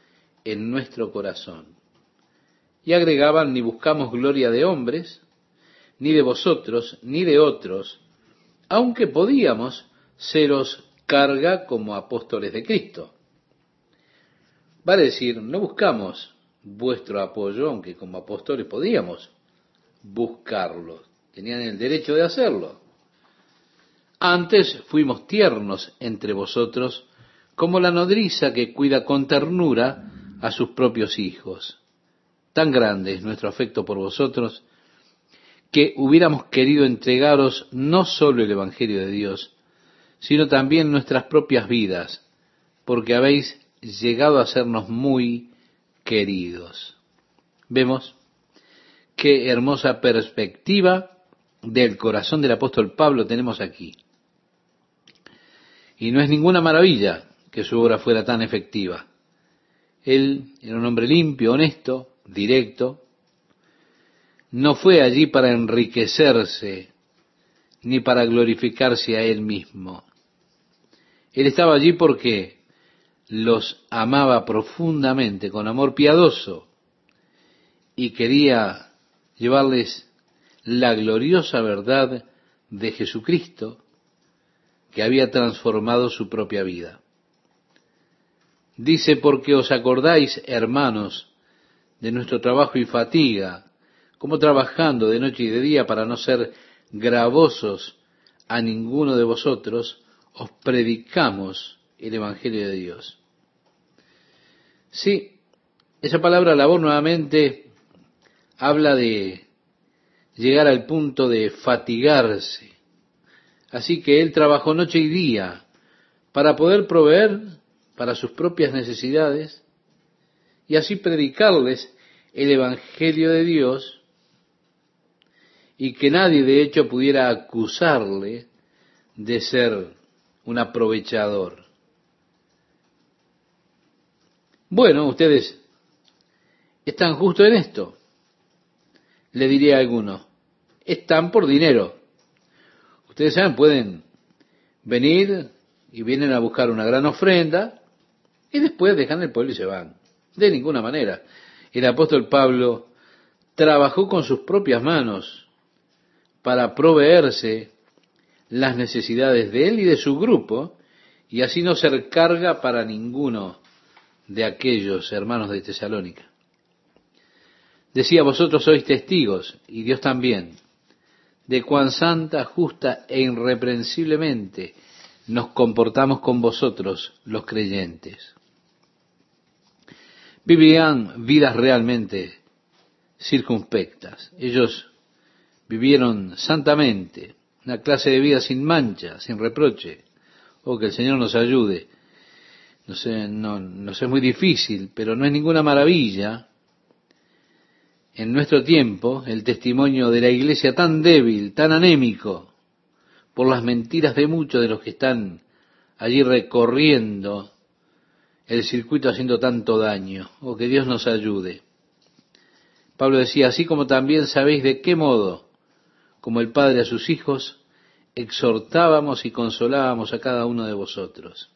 en nuestro corazón. Y agregaban, ni buscamos gloria de hombres, ni de vosotros, ni de otros, aunque podíamos seros carga como apóstoles de Cristo. Vale decir, no buscamos vuestro apoyo, aunque como apóstoles podíamos buscarlo, tenían el derecho de hacerlo. Antes fuimos tiernos entre vosotros, como la nodriza que cuida con ternura a sus propios hijos. Tan grande es nuestro afecto por vosotros que hubiéramos querido entregaros no solo el Evangelio de Dios, sino también nuestras propias vidas, porque habéis llegado a sernos muy queridos. Vemos qué hermosa perspectiva del corazón del apóstol Pablo tenemos aquí. Y no es ninguna maravilla que su obra fuera tan efectiva. Él era un hombre limpio, honesto, directo. No fue allí para enriquecerse ni para glorificarse a él mismo. Él estaba allí porque los amaba profundamente, con amor piadoso, y quería llevarles la gloriosa verdad de Jesucristo que había transformado su propia vida. Dice, porque os acordáis, hermanos, de nuestro trabajo y fatiga, como trabajando de noche y de día para no ser gravosos a ninguno de vosotros, os predicamos el Evangelio de Dios. Sí, esa palabra labor nuevamente habla de llegar al punto de fatigarse. Así que él trabajó noche y día para poder proveer para sus propias necesidades y así predicarles el Evangelio de Dios y que nadie de hecho pudiera acusarle de ser un aprovechador. Bueno, ustedes están justo en esto, le diría a alguno, están por dinero. Ustedes saben, pueden venir y vienen a buscar una gran ofrenda y después dejan el pueblo y se van. De ninguna manera. El apóstol Pablo trabajó con sus propias manos para proveerse las necesidades de él y de su grupo y así no ser carga para ninguno de aquellos hermanos de Tesalónica. Decía, vosotros sois testigos, y Dios también, de cuán santa, justa e irreprensiblemente nos comportamos con vosotros los creyentes. Vivían vidas realmente circunspectas. Ellos vivieron santamente, una clase de vida sin mancha, sin reproche. Oh, que el Señor nos ayude. No sé, no, no sé, es muy difícil, pero no es ninguna maravilla en nuestro tiempo el testimonio de la iglesia tan débil, tan anémico, por las mentiras de muchos de los que están allí recorriendo el circuito haciendo tanto daño. Oh, que Dios nos ayude. Pablo decía, así como también sabéis de qué modo, como el Padre a sus hijos, exhortábamos y consolábamos a cada uno de vosotros.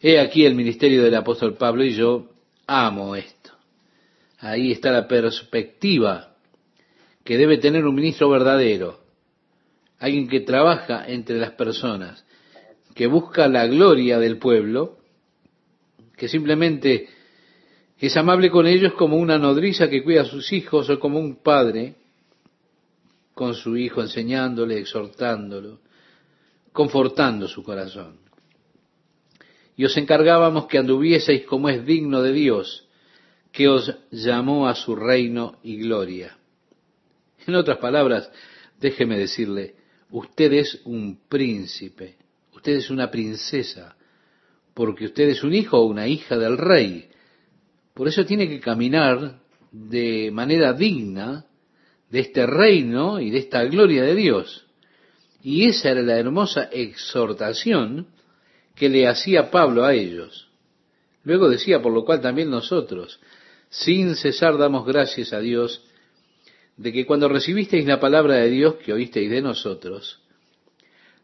He aquí el ministerio del apóstol Pablo y yo amo esto. Ahí está la perspectiva que debe tener un ministro verdadero, alguien que trabaja entre las personas, que busca la gloria del pueblo, que simplemente es amable con ellos como una nodriza que cuida a sus hijos o como un padre con su hijo enseñándole, exhortándolo, confortando su corazón y os encargábamos que anduvieseis como es digno de Dios, que os llamó a su reino y gloria. En otras palabras, déjeme decirle, usted es un príncipe, usted es una princesa, porque usted es un hijo o una hija del rey. Por eso tiene que caminar de manera digna de este reino y de esta gloria de Dios. Y esa era la hermosa exhortación que le hacía Pablo a ellos. Luego decía, por lo cual también nosotros, sin cesar damos gracias a Dios de que cuando recibisteis la palabra de Dios que oísteis de nosotros,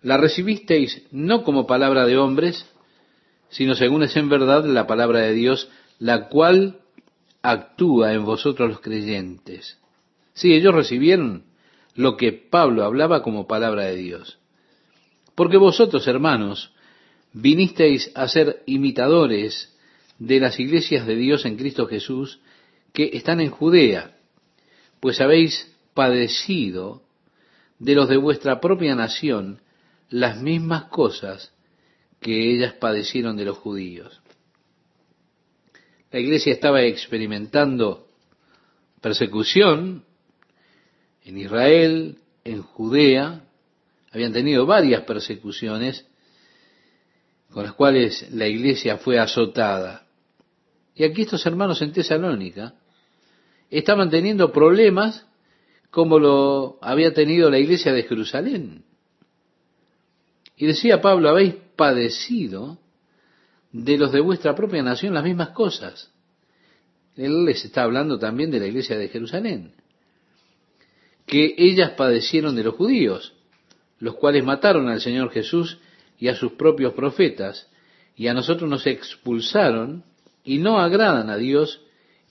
la recibisteis no como palabra de hombres, sino según es en verdad la palabra de Dios, la cual actúa en vosotros los creyentes. Sí, ellos recibieron lo que Pablo hablaba como palabra de Dios. Porque vosotros, hermanos, vinisteis a ser imitadores de las iglesias de Dios en Cristo Jesús que están en Judea, pues habéis padecido de los de vuestra propia nación las mismas cosas que ellas padecieron de los judíos. La iglesia estaba experimentando persecución en Israel, en Judea, habían tenido varias persecuciones con las cuales la iglesia fue azotada. Y aquí estos hermanos en Tesalónica estaban teniendo problemas como lo había tenido la iglesia de Jerusalén. Y decía Pablo, habéis padecido de los de vuestra propia nación las mismas cosas. Él les está hablando también de la iglesia de Jerusalén, que ellas padecieron de los judíos, los cuales mataron al Señor Jesús y a sus propios profetas, y a nosotros nos expulsaron y no agradan a Dios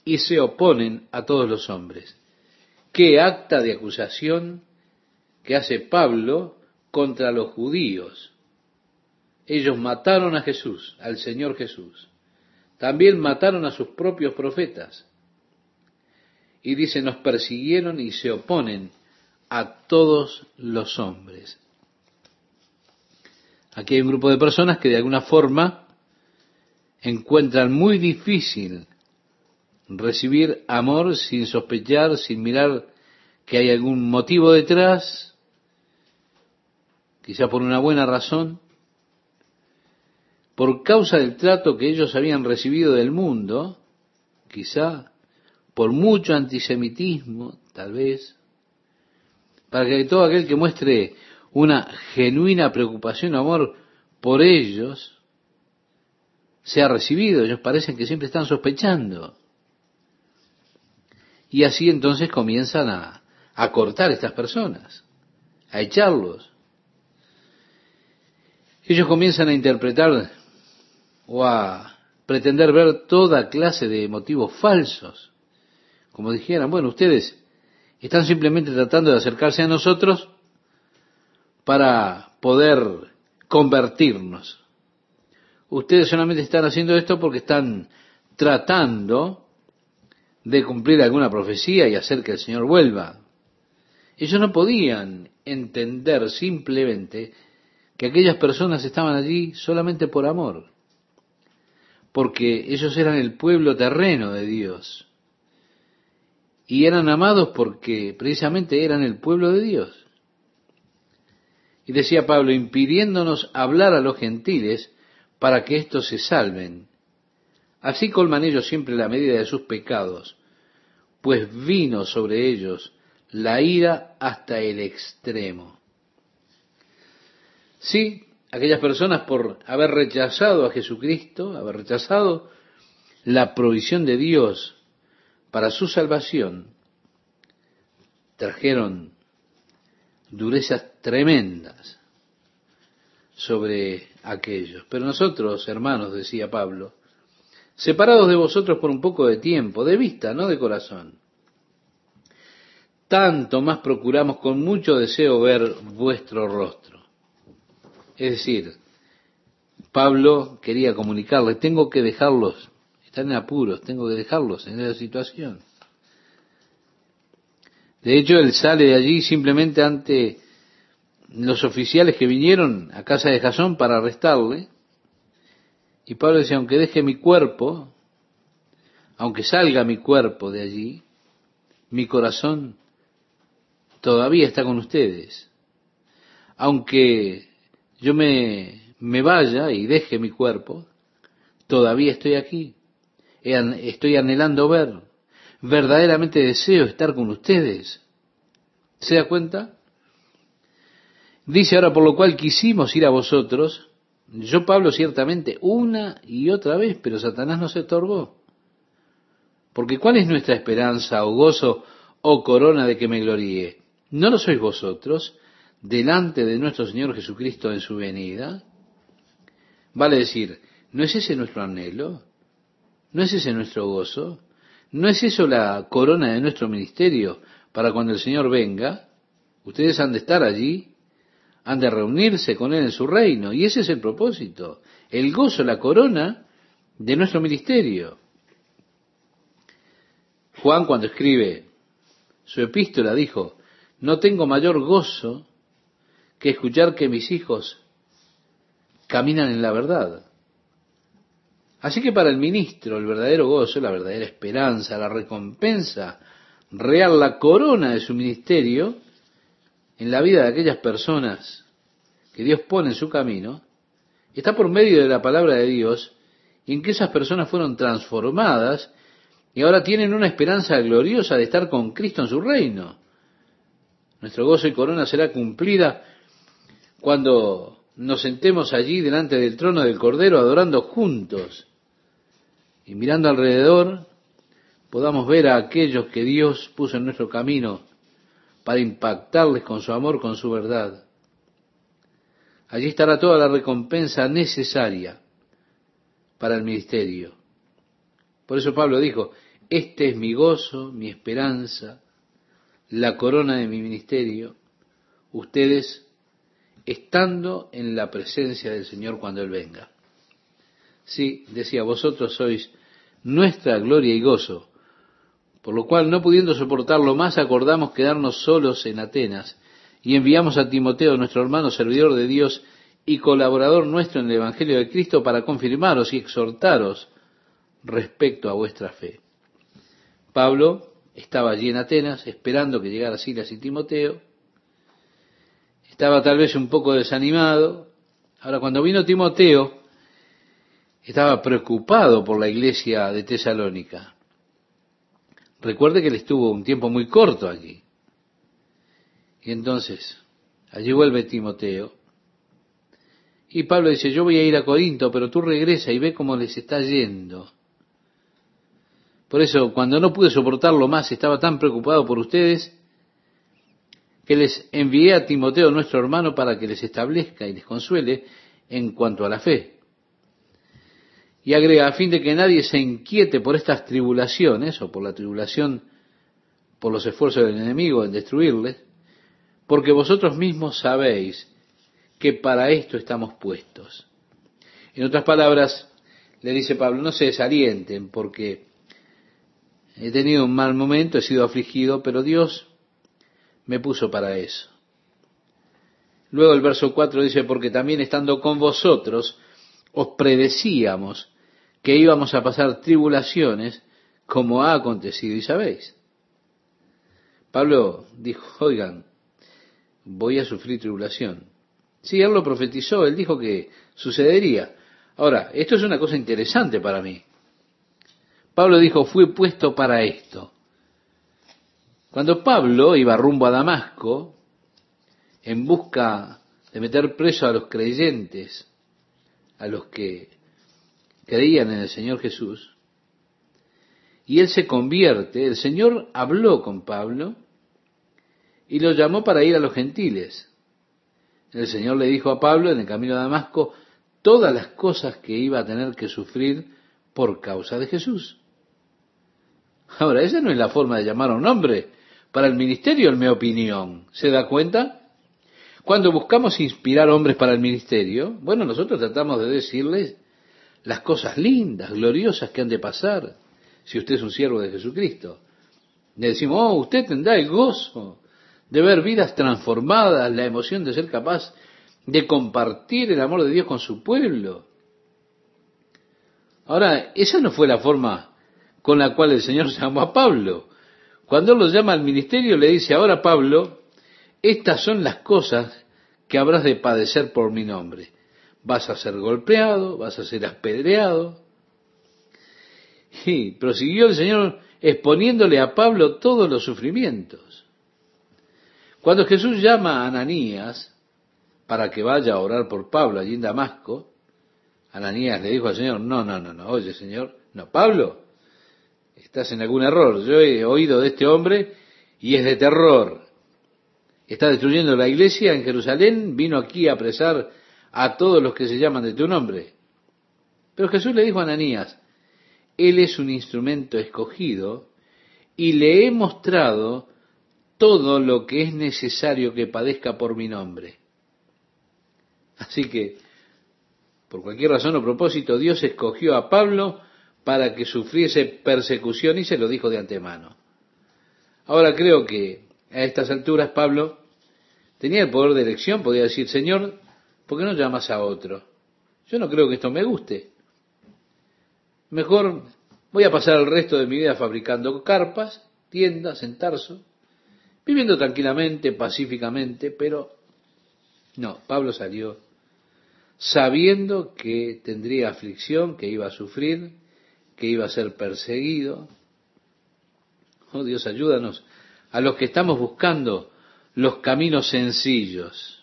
y se oponen a todos los hombres. ¿Qué acta de acusación que hace Pablo contra los judíos? Ellos mataron a Jesús, al Señor Jesús. También mataron a sus propios profetas. Y dice, nos persiguieron y se oponen a todos los hombres. Aquí hay un grupo de personas que de alguna forma encuentran muy difícil recibir amor sin sospechar, sin mirar que hay algún motivo detrás, quizá por una buena razón, por causa del trato que ellos habían recibido del mundo, quizá por mucho antisemitismo, tal vez, para que todo aquel que muestre una genuina preocupación o amor por ellos sea recibido. Ellos parecen que siempre están sospechando. Y así entonces comienzan a, a cortar estas personas, a echarlos. Ellos comienzan a interpretar o a pretender ver toda clase de motivos falsos. Como dijeran, bueno, ustedes están simplemente tratando de acercarse a nosotros para poder convertirnos. Ustedes solamente están haciendo esto porque están tratando de cumplir alguna profecía y hacer que el Señor vuelva. Ellos no podían entender simplemente que aquellas personas estaban allí solamente por amor, porque ellos eran el pueblo terreno de Dios y eran amados porque precisamente eran el pueblo de Dios. Y decía Pablo, impidiéndonos hablar a los gentiles para que éstos se salven. Así colman ellos siempre la medida de sus pecados, pues vino sobre ellos la ira hasta el extremo. Sí, aquellas personas por haber rechazado a Jesucristo, haber rechazado la provisión de Dios para su salvación, trajeron durezas tremendas sobre aquellos. Pero nosotros, hermanos, decía Pablo, separados de vosotros por un poco de tiempo, de vista, no de corazón, tanto más procuramos con mucho deseo ver vuestro rostro. Es decir, Pablo quería comunicarle, tengo que dejarlos, están en apuros, tengo que dejarlos en esa situación. De hecho, él sale de allí simplemente ante los oficiales que vinieron a casa de Jasón para arrestarle. Y Pablo dice, aunque deje mi cuerpo, aunque salga mi cuerpo de allí, mi corazón todavía está con ustedes. Aunque yo me, me vaya y deje mi cuerpo, todavía estoy aquí. Estoy anhelando ver. Verdaderamente deseo estar con ustedes. ¿Se da cuenta? Dice ahora, por lo cual quisimos ir a vosotros, yo Pablo ciertamente una y otra vez, pero Satanás no se estorbó. Porque ¿cuál es nuestra esperanza o gozo o corona de que me gloríe? ¿No lo sois vosotros delante de nuestro Señor Jesucristo en su venida? Vale decir, ¿no es ese nuestro anhelo? ¿No es ese nuestro gozo? ¿No es eso la corona de nuestro ministerio para cuando el Señor venga? Ustedes han de estar allí han de reunirse con Él en su reino. Y ese es el propósito, el gozo, la corona de nuestro ministerio. Juan cuando escribe su epístola dijo, no tengo mayor gozo que escuchar que mis hijos caminan en la verdad. Así que para el ministro el verdadero gozo, la verdadera esperanza, la recompensa real, la corona de su ministerio, en la vida de aquellas personas que Dios pone en su camino, está por medio de la palabra de Dios, y en que esas personas fueron transformadas y ahora tienen una esperanza gloriosa de estar con Cristo en su reino. Nuestro gozo y corona será cumplida cuando nos sentemos allí delante del trono del Cordero adorando juntos y mirando alrededor podamos ver a aquellos que Dios puso en nuestro camino para impactarles con su amor, con su verdad. Allí estará toda la recompensa necesaria para el ministerio. Por eso Pablo dijo, este es mi gozo, mi esperanza, la corona de mi ministerio, ustedes estando en la presencia del Señor cuando Él venga. Sí, decía, vosotros sois nuestra gloria y gozo, Por lo cual, no pudiendo soportarlo más, acordamos quedarnos solos en Atenas y enviamos a Timoteo, nuestro hermano servidor de Dios y colaborador nuestro en el Evangelio de Cristo, para confirmaros y exhortaros respecto a vuestra fe. Pablo estaba allí en Atenas esperando que llegara Silas y Timoteo. Estaba tal vez un poco desanimado. Ahora, cuando vino Timoteo, estaba preocupado por la iglesia de Tesalónica. Recuerde que él estuvo un tiempo muy corto allí. Y entonces, allí vuelve Timoteo. Y Pablo dice, yo voy a ir a Corinto, pero tú regresa y ve cómo les está yendo. Por eso, cuando no pude soportarlo más, estaba tan preocupado por ustedes, que les envié a Timoteo, nuestro hermano, para que les establezca y les consuele en cuanto a la fe. Y agrega, a fin de que nadie se inquiete por estas tribulaciones, o por la tribulación por los esfuerzos del enemigo en destruirles, porque vosotros mismos sabéis que para esto estamos puestos. En otras palabras, le dice Pablo, no se desalienten porque he tenido un mal momento, he sido afligido, pero Dios me puso para eso. Luego el verso 4 dice, porque también estando con vosotros, os predecíamos que íbamos a pasar tribulaciones como ha acontecido y sabéis. Pablo dijo, oigan, voy a sufrir tribulación. Sí, él lo profetizó, él dijo que sucedería. Ahora, esto es una cosa interesante para mí. Pablo dijo, fui puesto para esto. Cuando Pablo iba rumbo a Damasco, en busca de meter preso a los creyentes, a los que creían en el Señor Jesús, y él se convierte, el Señor habló con Pablo y lo llamó para ir a los gentiles. El Señor le dijo a Pablo en el camino a Damasco todas las cosas que iba a tener que sufrir por causa de Jesús. Ahora, esa no es la forma de llamar a un hombre para el ministerio, en mi opinión. ¿Se da cuenta? Cuando buscamos inspirar hombres para el ministerio, bueno, nosotros tratamos de decirles las cosas lindas, gloriosas que han de pasar si usted es un siervo de Jesucristo. Le decimos, oh, usted tendrá el gozo de ver vidas transformadas, la emoción de ser capaz de compartir el amor de Dios con su pueblo. Ahora, esa no fue la forma con la cual el Señor llamó a Pablo. Cuando Él lo llama al ministerio, le dice, ahora Pablo, estas son las cosas que habrás de padecer por mi nombre. Vas a ser golpeado, vas a ser apedreado. Y prosiguió el Señor exponiéndole a Pablo todos los sufrimientos. Cuando Jesús llama a Ananías para que vaya a orar por Pablo allí en Damasco, Ananías le dijo al Señor, no, no, no, no, oye Señor, no, Pablo, estás en algún error. Yo he oído de este hombre y es de terror. Está destruyendo la iglesia en Jerusalén, vino aquí a apresar a todos los que se llaman de tu nombre. Pero Jesús le dijo a Ananías, Él es un instrumento escogido y le he mostrado todo lo que es necesario que padezca por mi nombre. Así que, por cualquier razón o propósito, Dios escogió a Pablo para que sufriese persecución y se lo dijo de antemano. Ahora creo que a estas alturas Pablo tenía el poder de elección, podía decir, Señor, ¿por qué no llamas a otro? Yo no creo que esto me guste. Mejor voy a pasar el resto de mi vida fabricando carpas, tiendas en Tarso, viviendo tranquilamente, pacíficamente, pero no, Pablo salió sabiendo que tendría aflicción, que iba a sufrir, que iba a ser perseguido. Oh Dios, ayúdanos a los que estamos buscando los caminos sencillos.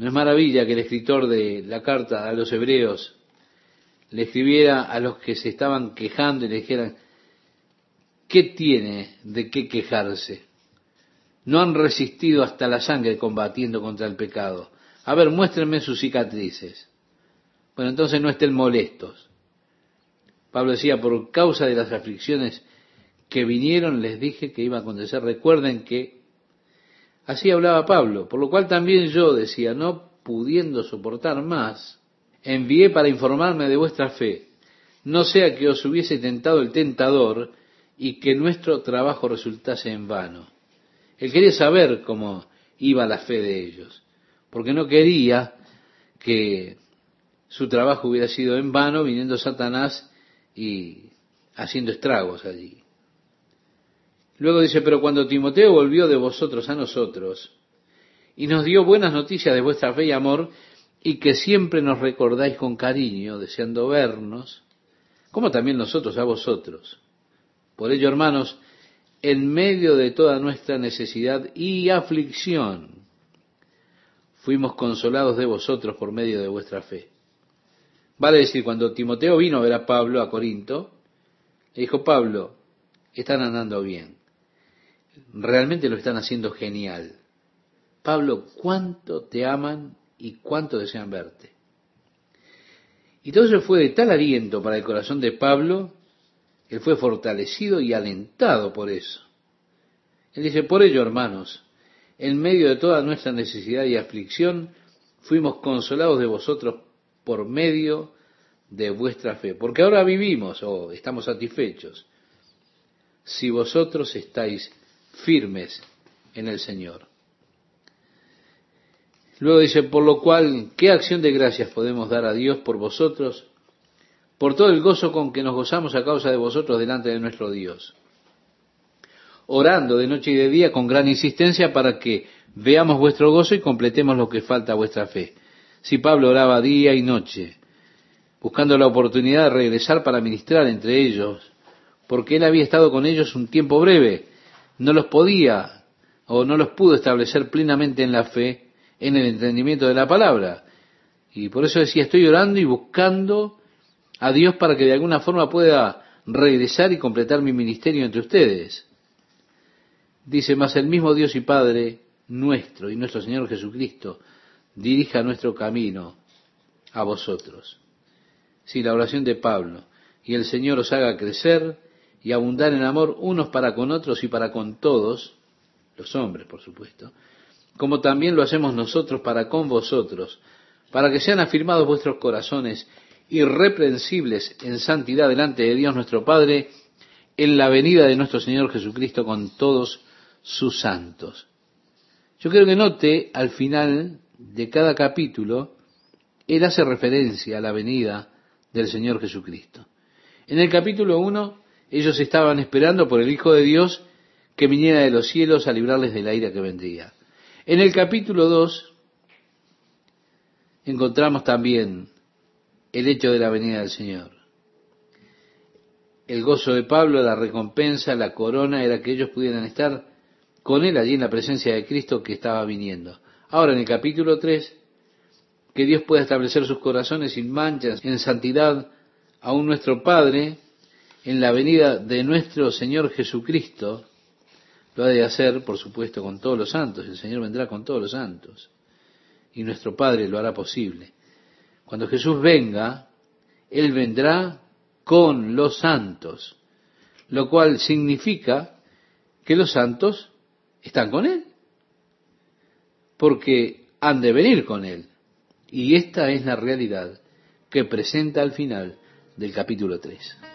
No es maravilla que el escritor de la carta a los hebreos le escribiera a los que se estaban quejando y le dijeran, ¿qué tiene de qué quejarse? No han resistido hasta la sangre combatiendo contra el pecado. A ver, muéstrenme sus cicatrices. Bueno, entonces no estén molestos. Pablo decía, por causa de las aflicciones que vinieron, les dije que iba a acontecer. Recuerden que así hablaba Pablo, por lo cual también yo decía, no pudiendo soportar más, envié para informarme de vuestra fe, no sea que os hubiese tentado el tentador y que nuestro trabajo resultase en vano. Él quería saber cómo iba la fe de ellos, porque no quería que su trabajo hubiera sido en vano viniendo Satanás y haciendo estragos allí. Luego dice, pero cuando Timoteo volvió de vosotros a nosotros y nos dio buenas noticias de vuestra fe y amor, y que siempre nos recordáis con cariño, deseando vernos, como también nosotros a vosotros. Por ello, hermanos, en medio de toda nuestra necesidad y aflicción, fuimos consolados de vosotros por medio de vuestra fe. Vale decir, cuando Timoteo vino a ver a Pablo a Corinto, le dijo, Pablo, están andando bien. Realmente lo están haciendo genial. Pablo, ¿cuánto te aman y cuánto desean verte? Y todo eso fue de tal aliento para el corazón de Pablo él fue fortalecido y alentado por eso. Él dice, por ello, hermanos, en medio de toda nuestra necesidad y aflicción, fuimos consolados de vosotros por medio de vuestra fe. Porque ahora vivimos o estamos satisfechos si vosotros estáis firmes en el Señor. Luego dice, por lo cual, ¿qué acción de gracias podemos dar a Dios por vosotros? por todo el gozo con que nos gozamos a causa de vosotros delante de nuestro Dios, orando de noche y de día con gran insistencia para que veamos vuestro gozo y completemos lo que falta a vuestra fe. Si Pablo oraba día y noche, buscando la oportunidad de regresar para ministrar entre ellos, porque él había estado con ellos un tiempo breve, no los podía o no los pudo establecer plenamente en la fe, en el entendimiento de la palabra. Y por eso decía, estoy orando y buscando a Dios para que de alguna forma pueda regresar y completar mi ministerio entre ustedes. Dice, más el mismo Dios y Padre nuestro y nuestro Señor Jesucristo dirija nuestro camino a vosotros. Si la oración de Pablo y el Señor os haga crecer y abundar en amor unos para con otros y para con todos, los hombres por supuesto, como también lo hacemos nosotros para con vosotros, para que sean afirmados vuestros corazones irreprensibles en santidad delante de Dios nuestro Padre en la venida de nuestro Señor Jesucristo con todos sus santos. Yo quiero que note al final de cada capítulo, él hace referencia a la venida del Señor Jesucristo. En el capítulo 1, ellos estaban esperando por el Hijo de Dios que viniera de los cielos a librarles de la ira que vendría. En el capítulo 2, encontramos también el hecho de la venida del Señor. El gozo de Pablo, la recompensa, la corona, era que ellos pudieran estar con él allí en la presencia de Cristo que estaba viniendo. Ahora en el capítulo 3, que Dios pueda establecer sus corazones sin manchas, en santidad, aún nuestro Padre, en la venida de nuestro Señor Jesucristo, lo ha de hacer, por supuesto, con todos los santos. El Señor vendrá con todos los santos. Y nuestro Padre lo hará posible. Cuando Jesús venga, Él vendrá con los santos, lo cual significa que los santos están con Él, porque han de venir con Él. Y esta es la realidad que presenta al final del capítulo 3.